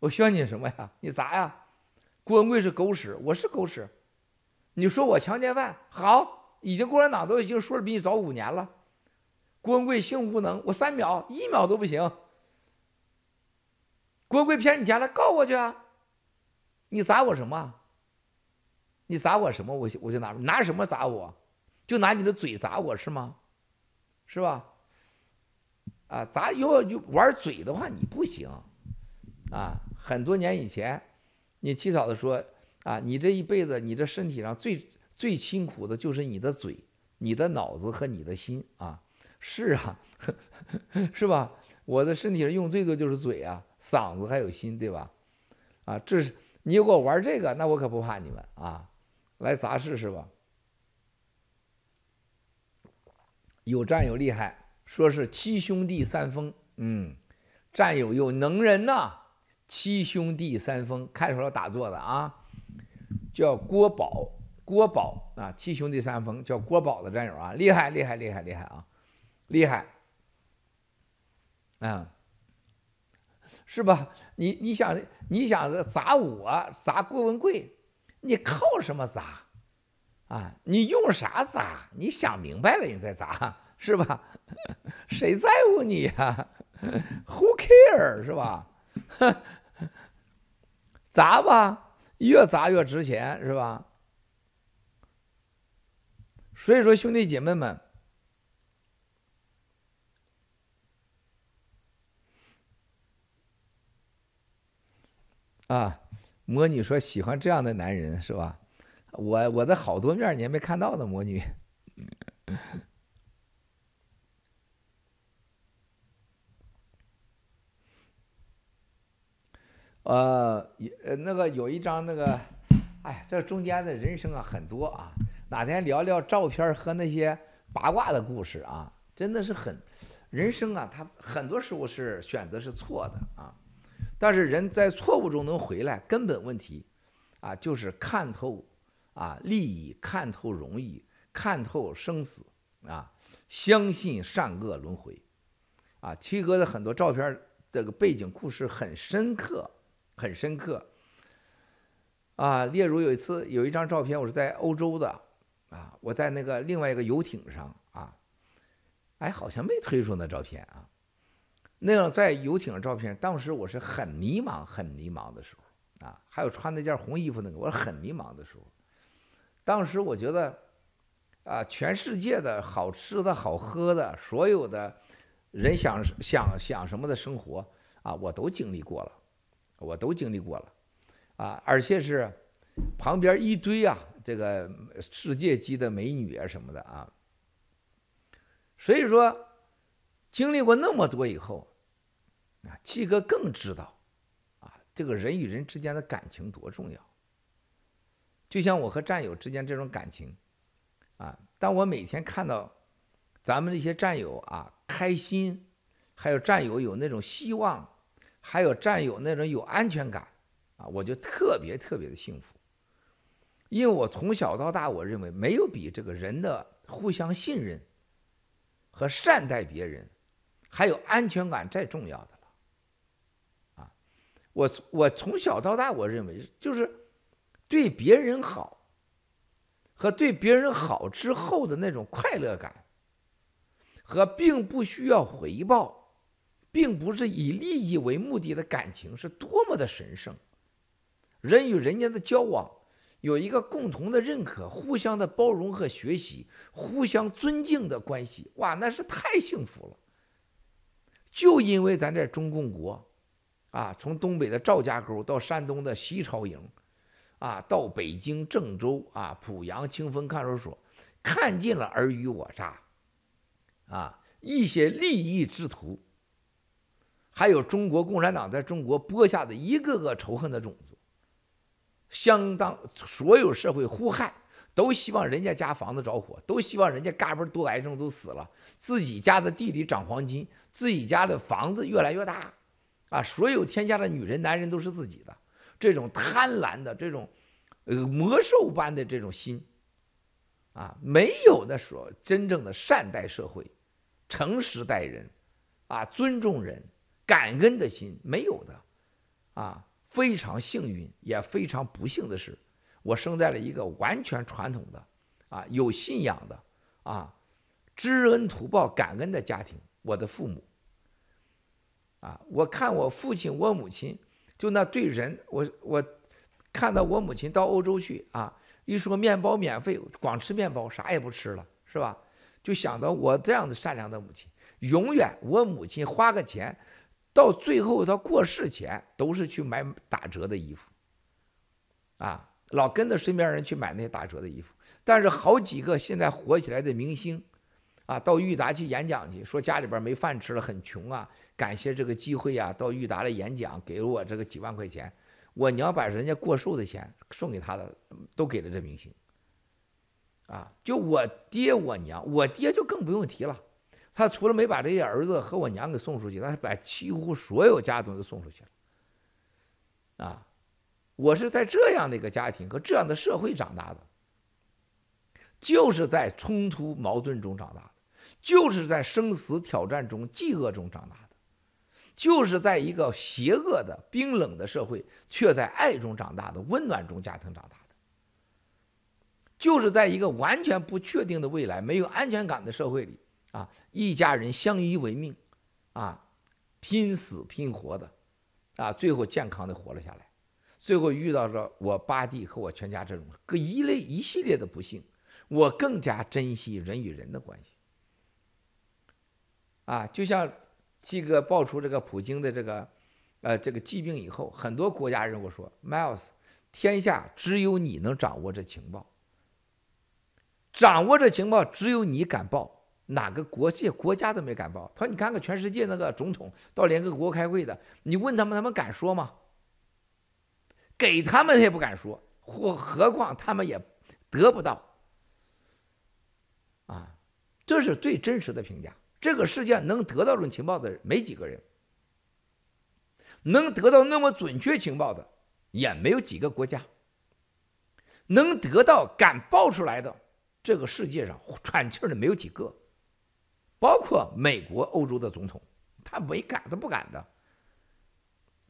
我需要你什么呀？你砸呀！郭文贵是狗屎，我是狗屎。你说我强奸犯，好，已经共产党都已经说了比你早五年了。郭文贵性无能，我三秒一秒都不行。郭文贵骗你钱了，告我去啊！你砸我什么？你砸我什么，我我就拿拿什么砸我，就拿你的嘴砸我是吗？是吧？啊，砸要就玩嘴的话，你不行。啊，很多年以前，你七嫂子说啊，你这一辈子，你这身体上最最辛苦的就是你的嘴、你的脑子和你的心啊。是啊，[laughs] 是吧？我的身体上用最多就是嘴啊、嗓子还有心，对吧？啊，这是你如果玩这个，那我可不怕你们啊，来砸试试吧。有战友厉害，说是七兄弟三疯，嗯，战友有能人呐。七兄弟三疯，看出来打坐的啊，叫郭宝，郭宝啊，七兄弟三疯叫郭宝的战友啊，厉害厉害厉害厉害啊，厉害，啊，是吧？你你想你想砸我砸郭文贵，你靠什么砸？啊，你用啥砸？你想明白了你再砸，是吧？[laughs] 谁在乎你呀、啊？[laughs] Who care 是吧？[laughs] 砸吧，越砸越值钱，是吧？所以说，兄弟姐妹们，啊，魔女说喜欢这样的男人，是吧？我我的好多面你还没看到呢，魔女。呃，呃，那个有一张那个，哎，这中间的人生啊很多啊，哪天聊聊照片和那些八卦的故事啊，真的是很，人生啊，他很多时候是选择是错的啊，但是人在错误中能回来，根本问题啊就是看透啊利益，看透荣誉，看透生死啊，相信善恶轮回啊，七哥的很多照片这个背景故事很深刻。很深刻，啊，例如有一次有一张照片，我是在欧洲的，啊，我在那个另外一个游艇上，啊，哎，好像没推出那照片啊，那样在游艇上照片，当时我是很迷茫、很迷茫的时候，啊，还有穿那件红衣服那个，我很迷茫的时候，当时我觉得，啊，全世界的好吃的好喝的，所有的人想想想什么的生活，啊，我都经历过了。我都经历过了，啊，而且是旁边一堆啊，这个世界级的美女啊什么的啊，所以说经历过那么多以后，啊，七哥更知道啊，这个人与人之间的感情多重要。就像我和战友之间这种感情，啊，当我每天看到咱们这些战友啊开心，还有战友有那种希望。还有战友那种有安全感，啊，我就特别特别的幸福，因为我从小到大，我认为没有比这个人的互相信任和善待别人，还有安全感再重要的了，啊，我我从小到大，我认为就是对别人好和对别人好之后的那种快乐感，和并不需要回报。并不是以利益为目的的感情是多么的神圣，人与人间的交往有一个共同的认可、互相的包容和学习、互相尊敬的关系，哇，那是太幸福了。就因为咱这中共国，啊，从东北的赵家沟到山东的西朝营，啊，到北京郑州啊，濮阳清风看守所，看尽了尔虞我诈，啊，一些利益之徒。还有中国共产党在中国播下的一个个仇恨的种子，相当所有社会互害，都希望人家家房子着火，都希望人家嘎嘣多癌症都死了，自己家的地里长黄金，自己家的房子越来越大，啊，所有天下的女人男人都是自己的，这种贪婪的这种，呃，魔兽般的这种心，啊，没有的说真正的善待社会，诚实待人，啊，尊重人。感恩的心没有的，啊，非常幸运，也非常不幸的是，我生在了一个完全传统的，啊，有信仰的，啊，知恩图报、感恩的家庭。我的父母，啊，我看我父亲、我母亲，就那对人，我我看到我母亲到欧洲去，啊，一说面包免费，光吃面包，啥也不吃了，是吧？就想到我这样的善良的母亲，永远我母亲花个钱，到最后他过世前都是去买打折的衣服，啊，老跟着身边人去买那些打折的衣服。但是好几个现在火起来的明星，啊，到裕达去演讲去，说家里边没饭吃了，很穷啊，感谢这个机会啊，到裕达来演讲，给了我这个几万块钱。我娘把人家过寿的钱送给他的，都给了这明星。啊，就我爹我娘，我爹就更不用提了，他除了没把这些儿子和我娘给送出去，他还把几乎所有家东西都送出去了。啊，我是在这样的一个家庭和这样的社会长大的，就是在冲突矛盾中长大的，就是在生死挑战中饥饿中长大的。就是在一个邪恶的、冰冷的社会，却在爱中长大的温暖中家庭长大的；就是在一个完全不确定的未来、没有安全感的社会里，啊，一家人相依为命，啊，拼死拼活的，啊，最后健康的活了下来。最后遇到了我八弟和我全家这种各一类一系列的不幸，我更加珍惜人与人的关系。啊，就像。这个爆出这个普京的这个，呃，这个疾病以后，很多国家人我说，Miles，天下只有你能掌握这情报，掌握这情报只有你敢报，哪个国际国家都没敢报。他说你看看全世界那个总统到联合国开会的，你问他们，他们敢说吗？给他们他也不敢说，或何况他们也得不到。啊，这是最真实的评价。这个世界能得到这种情报的人没几个人，能得到那么准确情报的也没有几个国家，能得到敢报出来的，这个世界上喘气的没有几个，包括美国、欧洲的总统，他没敢，都不敢的。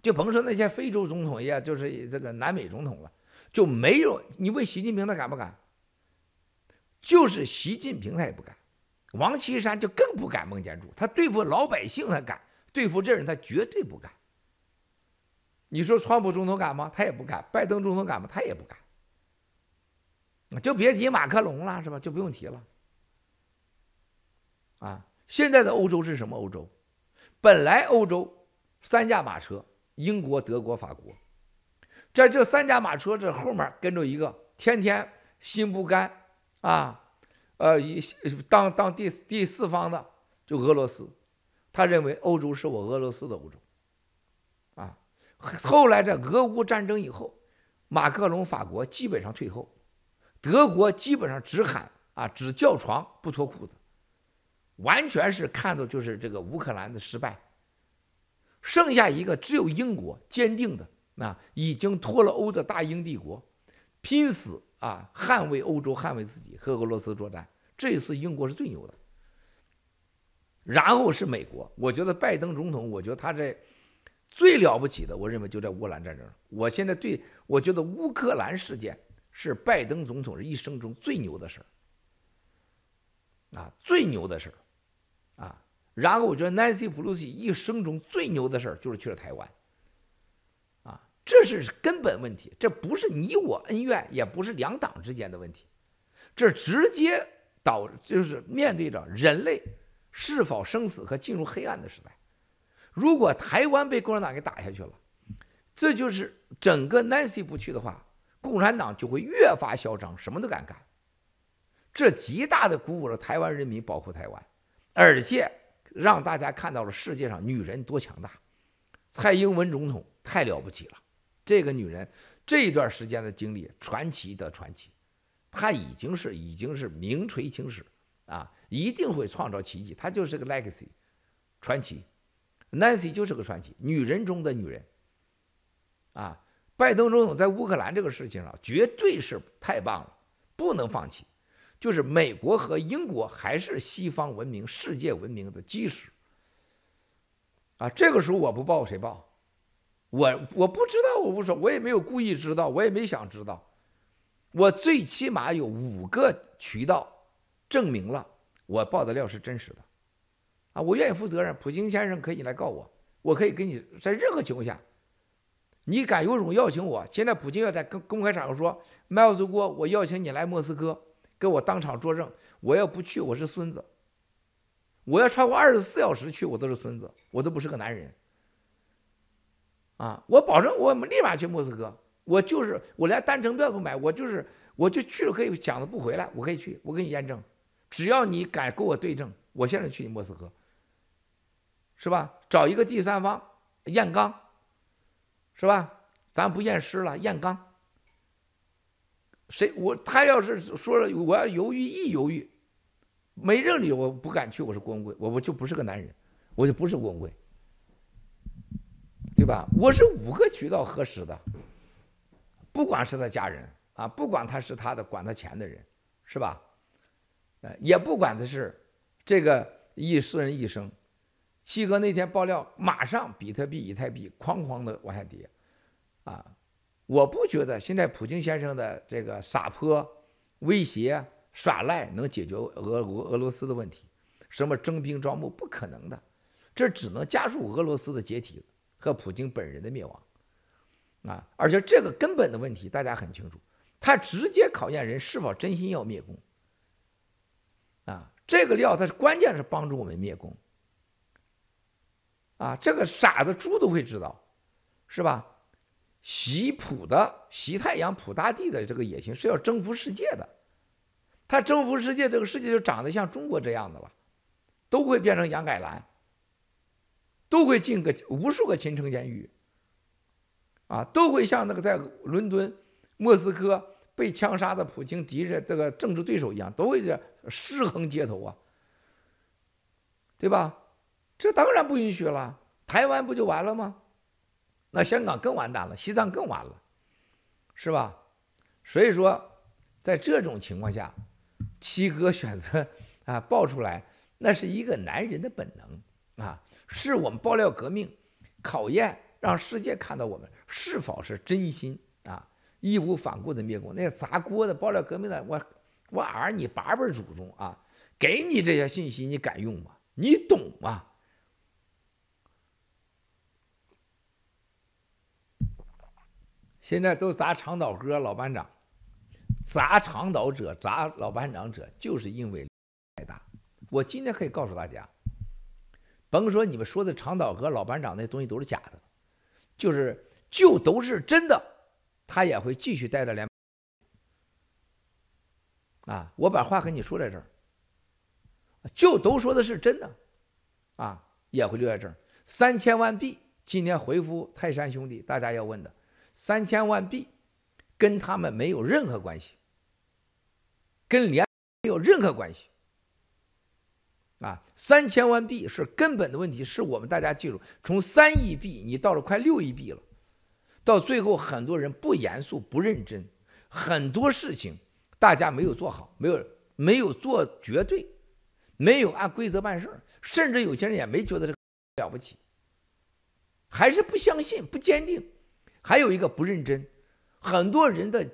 就甭说那些非洲总统呀，就是这个南美总统了，就没有。你问习近平他敢不敢？就是习近平他也不敢。王岐山就更不敢孟建柱，他对付老百姓他敢，对付这人他绝对不敢。你说川普总统敢吗？他也不敢。拜登总统敢吗？他也不敢。就别提马克龙了，是吧？就不用提了。啊，现在的欧洲是什么欧洲？本来欧洲三驾马车，英国、德国、法国，在这三驾马车这后面跟着一个天天心不甘啊。呃，一当当第第四方的就俄罗斯，他认为欧洲是我俄罗斯的欧洲，啊，后来这俄乌战争以后，马克龙法国基本上退后，德国基本上只喊啊只叫床不脱裤子，完全是看到就是这个乌克兰的失败，剩下一个只有英国坚定的啊已经脱了欧的大英帝国，拼死啊捍卫欧洲捍卫自己和俄罗斯作战。这一次英国是最牛的，然后是美国。我觉得拜登总统，我觉得他这最了不起的，我认为就在乌克兰战争。我现在对我觉得乌克兰事件是拜登总统一生中最牛的事儿，啊，最牛的事儿，啊。然后我觉得 Nancy Pelosi 一生中最牛的事儿就是去了台湾，啊，这是根本问题，这不是你我恩怨，也不是两党之间的问题，这直接。导就是面对着人类是否生死和进入黑暗的时代，如果台湾被共产党给打下去了，这就是整个 Nancy 不去的话，共产党就会越发嚣张，什么都敢干。这极大的鼓舞了台湾人民保护台湾，而且让大家看到了世界上女人多强大。蔡英文总统太了不起了，这个女人这一段时间的经历，传奇的传奇。她已经是已经是名垂青史啊，一定会创造奇迹。她就是个 legacy 传奇，Nancy 就是个传奇，女人中的女人啊。拜登总统在乌克兰这个事情上绝对是太棒了，不能放弃。就是美国和英国还是西方文明、世界文明的基石啊。这个时候我不报谁报？我我不知道，我不说，我也没有故意知道，我也没想知道。我最起码有五个渠道证明了我报的料是真实的，啊，我愿意负责任。普京先生可以来告我，我可以给你在任何情况下，你敢有种邀请我？现在普京要在公公开场合说，麦克斯郭，我邀请你来莫斯科，给我当场作证。我要不去，我是孙子。我要超过二十四小时去，我都是孙子，我都不是个男人。啊，我保证，我立马去莫斯科。我就是，我连单程票都不买，我就是，我就去了，可以讲的不回来，我可以去，我给你验证。只要你敢跟我对证，我现在去你莫斯科，是吧？找一个第三方验钢，是吧？咱不验尸了，验钢。谁我他要是说了我要犹豫一犹豫，没认你我不敢去，我是郭文贵，我我就不是个男人，我就不是郭文贵，对吧？我是五个渠道核实的，不管是他家人啊，不管他是他的管他钱的人，是吧？呃，也不管他是这个一私人一生，七哥那天爆料，马上比特币、以太币哐哐的往下跌，啊，我不觉得现在普京先生的这个撒泼、威胁、耍赖能解决俄俄俄罗斯的问题，什么征兵招募不可能的，这只能加速俄罗斯的解体和普京本人的灭亡，啊，而且这个根本的问题大家很清楚，他直接考验人是否真心要灭共。啊，这个料它是关键是帮助我们灭共。啊，这个傻子猪都会知道，是吧？习普的习太阳普大帝的这个野心是要征服世界的，他征服世界，这个世界就长得像中国这样的了，都会变成杨改兰，都会进个无数个秦城监狱，啊，都会像那个在伦敦、莫斯科。被枪杀的普京敌人这个政治对手一样，都会这尸横街头啊，对吧？这当然不允许了。台湾不就完了吗？那香港更完蛋了，西藏更完了，是吧？所以说，在这种情况下，七哥选择啊爆出来，那是一个男人的本能啊，是我们爆料革命考验，让世界看到我们是否是真心啊。义无反顾的灭共，那个砸锅的爆料革命的，我我儿你八辈祖宗啊，给你这些信息，你敢用吗？你懂吗？现在都砸长岛哥老班长，砸长岛者砸老班长者，就是因为太大。我今天可以告诉大家，甭说你们说的长岛哥老班长那东西都是假的，就是就都是真的。他也会继续待在连啊！我把话跟你说在这儿，就都说的是真的，啊，也会留在这儿。三千万币今天回复泰山兄弟，大家要问的，三千万币跟他们没有任何关系，跟联没有任何关系，啊，三千万币是根本的问题，是我们大家记住，从三亿币你到了快六亿币了。到最后，很多人不严肃、不认真，很多事情大家没有做好，没有没有做绝对，没有按规则办事，甚至有些人也没觉得这了不起，还是不相信、不坚定。还有一个不认真，很多人的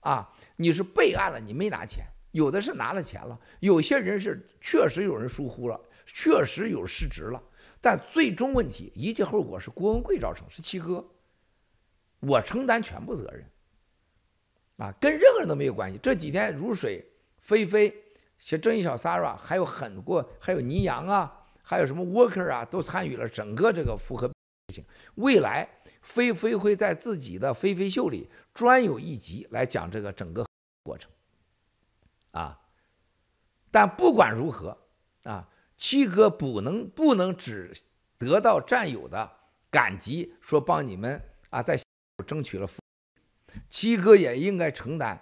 啊，你是备案了，你没拿钱，有的是拿了钱了，有些人是确实有人疏忽了，确实有失职了，但最终问题一切后果是郭文贵造成，是七哥。我承担全部责任，啊，跟任何人都没有关系。这几天如水、菲菲、像正义小 s a r a 还有很多，还有倪阳啊，还有什么 Worker 啊，都参与了整个这个复合事情。未来飞飞会在自己的飞飞秀里专有一集来讲这个整个过程，啊，但不管如何，啊，七哥不能不能只得到战友的感激，说帮你们啊在。争取了，七哥也应该承担。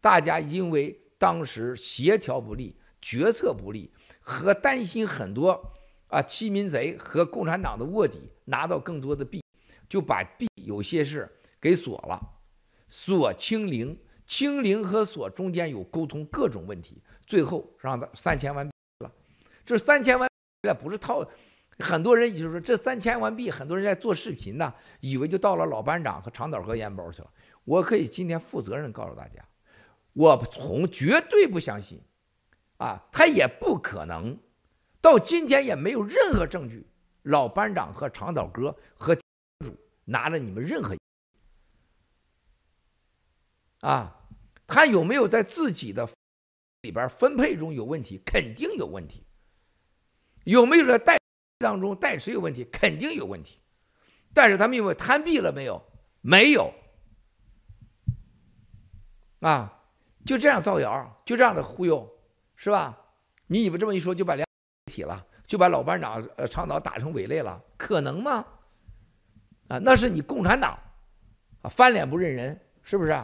大家因为当时协调不力、决策不力，和担心很多啊欺民贼和共产党的卧底拿到更多的币，就把币有些事给锁了，锁清零，清零和锁中间有沟通各种问题，最后让他三千万了。这三千万币不是套。很多人就是说，这三千万币，很多人在做视频呢，以为就到了老班长和长岛哥烟包去了。我可以今天负责任告诉大家，我从绝对不相信，啊，他也不可能，到今天也没有任何证据，老班长和长岛哥和拿了你们任何啊，他有没有在自己的里边分配中有问题？肯定有问题。有没有在代当中代持有问题？肯定有问题。但是他们有没有贪毙了没有？没有。啊，就这样造谣，就这样的忽悠，是吧？你以为这么一说就把两体了，就把老班长呃倡导打成伪类了？可能吗？啊，那是你共产党啊，翻脸不认人，是不是？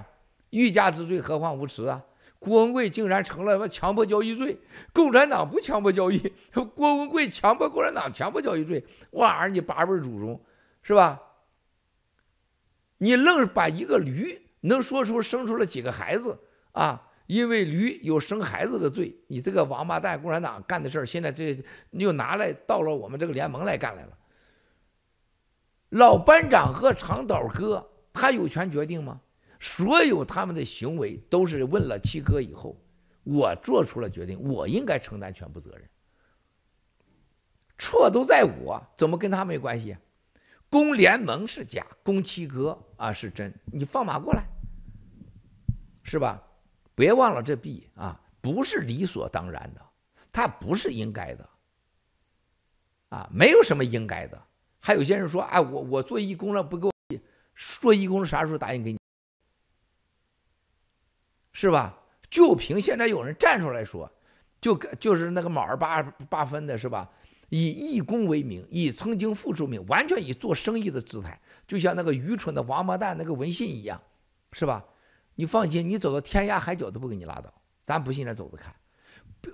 欲加之罪，何患无辞啊？郭文贵竟然成了强迫交易罪，共产党不强迫交易，郭文贵强迫共产党强迫交易罪，哇，你八辈祖宗是吧？你愣把一个驴能说出生出了几个孩子啊？因为驴有生孩子的罪，你这个王八蛋共产党干的事儿，现在这又拿来到了我们这个联盟来干来了。老班长和长岛哥，他有权决定吗？所有他们的行为都是问了七哥以后，我做出了决定，我应该承担全部责任。错都在我，怎么跟他没关系？攻联盟是假，攻七哥啊是真，你放马过来，是吧？别忘了这币啊，不是理所当然的，它不是应该的，啊，没有什么应该的。还有些人说，哎，我我做义工了，不给我做义工啥时候答应给你？是吧？就凭现在有人站出来说，就就是那个卯儿八八分的是吧？以义工为名，以曾经付出名，完全以做生意的姿态，就像那个愚蠢的王八蛋那个文信一样，是吧？你放心，你走到天涯海角都不给你拉倒，咱不信，咱走着看，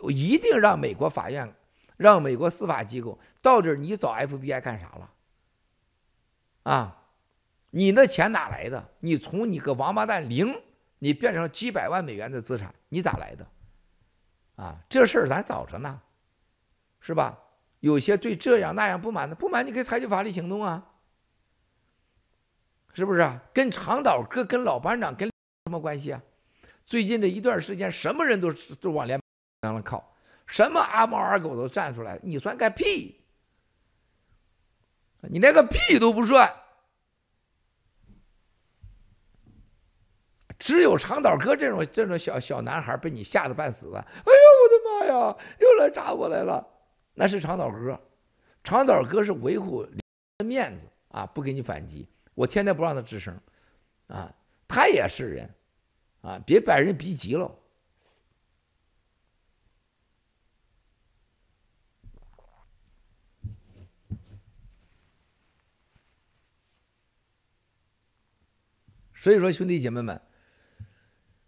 一定让美国法院，让美国司法机构到这儿，你找 FBI 干啥了？啊，你那钱哪来的？你从你个王八蛋零，你变成几百万美元的资产，你咋来的？啊，这事儿咱早着呢，是吧？有些对这样那样不满的，不满你可以采取法律行动啊，是不是？跟长岛哥、跟老班长跟什么关系啊？最近这一段时间，什么人都都往联盟上靠，什么阿猫阿狗都站出来，你算个屁！你连个屁都不算，只有长岛哥这种这种小小男孩被你吓得半死了。哎呦，我的妈呀，又来扎我来了！那是长岛哥，长岛哥是维护面子啊，不给你反击。我天天不让他吱声，啊，他也是人，啊，别把人逼急了。所以说，兄弟姐妹们，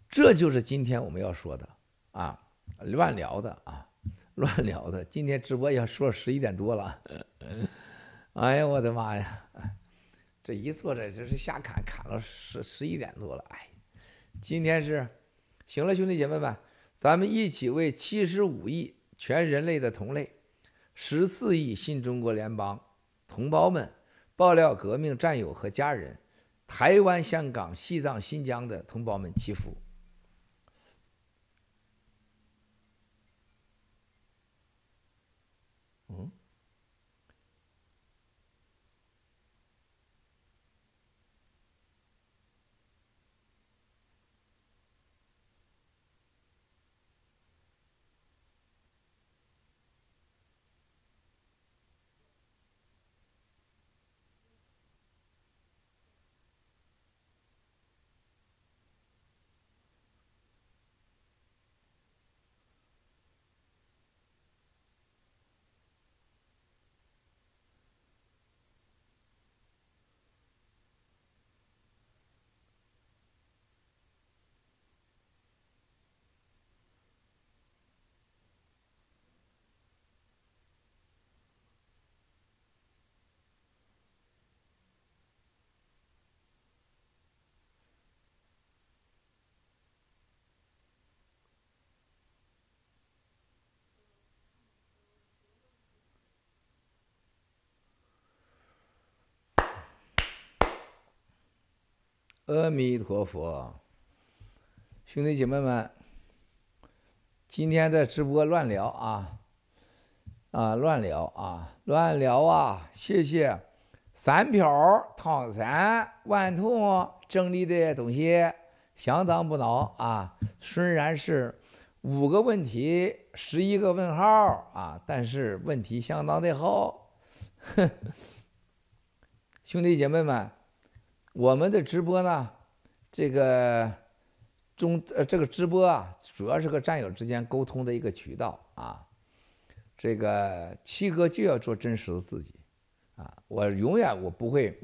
这就是今天我们要说的啊，乱聊的啊，乱聊的。今天直播要说十一点多了，哎呀，我的妈呀，这一坐着就是瞎侃，侃了十十一点多了。哎，今天是行了，兄弟姐妹们，咱们一起为七十五亿全人类的同类，十四亿新中国联邦同胞们，爆料革命战友和家人。台湾、香港、西藏、新疆的同胞们祈福。阿弥陀佛，兄弟姐妹们，今天在直播乱聊啊，啊乱聊啊乱聊啊！谢谢三瓢汤山万通整理的东西相当不孬啊，虽然是五个问题十一个问号啊，但是问题相当的好。[laughs] 兄弟姐妹们，我们的直播呢，这个中呃这个直播啊，主要是和战友之间沟通的一个渠道啊。这个七哥就要做真实的自己。啊，我永远我不会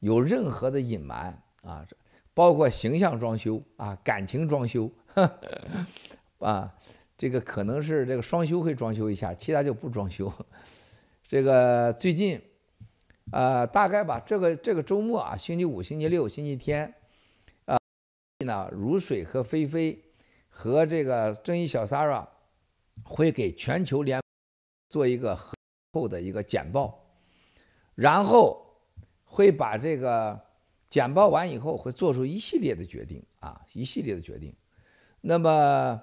有任何的隐瞒啊，包括形象装修啊，感情装修，[laughs] 啊，这个可能是这个双休会装修一下，其他就不装修。这个最近，呃，大概吧，这个这个周末啊，星期五、星期六、星期天，啊，呢，如水和菲菲和这个正义小 Sara 会给全球联做一个后的一个简报。然后会把这个简报完以后，会做出一系列的决定啊，一系列的决定。那么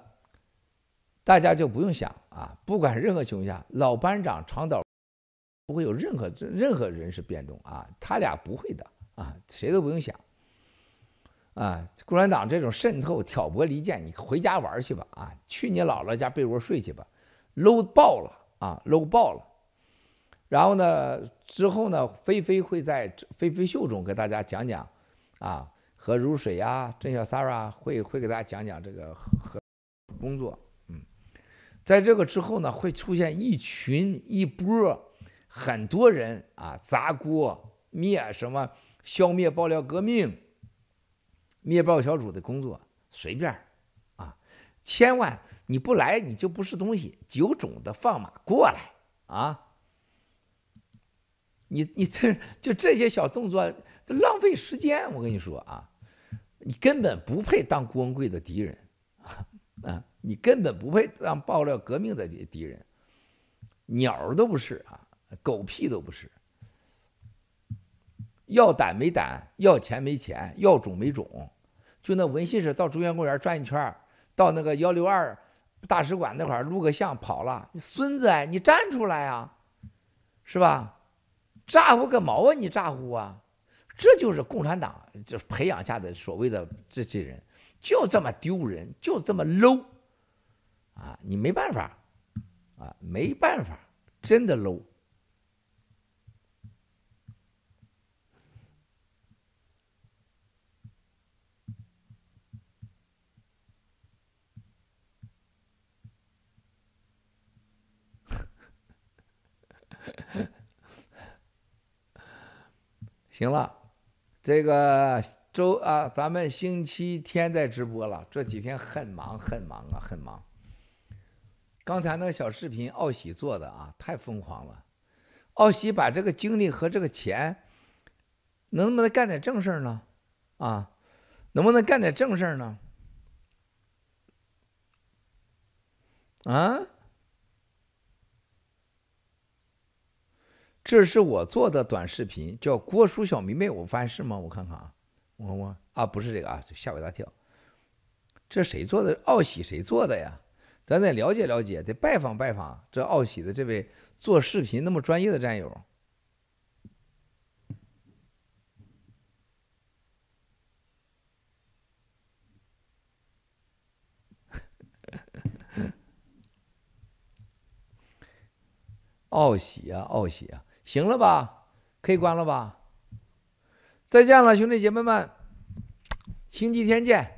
大家就不用想啊，不管任何情况下，老班长长岛不会有任何任何人事变动啊，他俩不会的啊，谁都不用想啊。共产党这种渗透、挑拨离间，你回家玩去吧啊，去你姥姥家被窝睡去吧露爆了啊露爆了。然后呢，之后呢，菲菲会在菲菲秀中给大家讲讲，啊，和如水呀、郑小 Sara 会会给大家讲讲这个和工作，嗯，在这个之后呢，会出现一群一波很多人啊，砸锅灭什么，消灭爆料革命，灭爆小组的工作随便，啊，千万你不来你就不是东西，有种的放马过来啊！你你这就这些小动作都浪费时间，我跟你说啊，你根本不配当郭文贵的敌人啊，你根本不配当爆料革命的敌人，鸟都不是啊，狗屁都不是，要胆没胆，要钱没钱，要种没种，就那文信是到中央公园转一圈，到那个幺六二大使馆那块录个像跑了，你孙子，你站出来啊，是吧？咋呼个毛啊！你咋呼啊？这就是共产党这培养下的所谓的这些人，就这么丢人，就这么 low 啊！你没办法啊，没办法，真的 low。[laughs] 行了，这个周啊，咱们星期天再直播了。这几天很忙，很忙啊，很忙。刚才那个小视频，奥喜做的啊，太疯狂了。奥喜把这个精力和这个钱，能不能干点正事呢？啊，能不能干点正事呢？啊？这是我做的短视频，叫郭叔小迷妹，我发现是吗？我看看啊，我我啊，不是这个啊，吓我一大跳。这谁做的？奥喜谁做的呀？咱得了解了解，得拜访拜访这奥喜的这位做视频那么专业的战友。奥喜啊，奥喜啊！行了吧，可以关了吧。再见了，兄弟姐妹们，星期天见。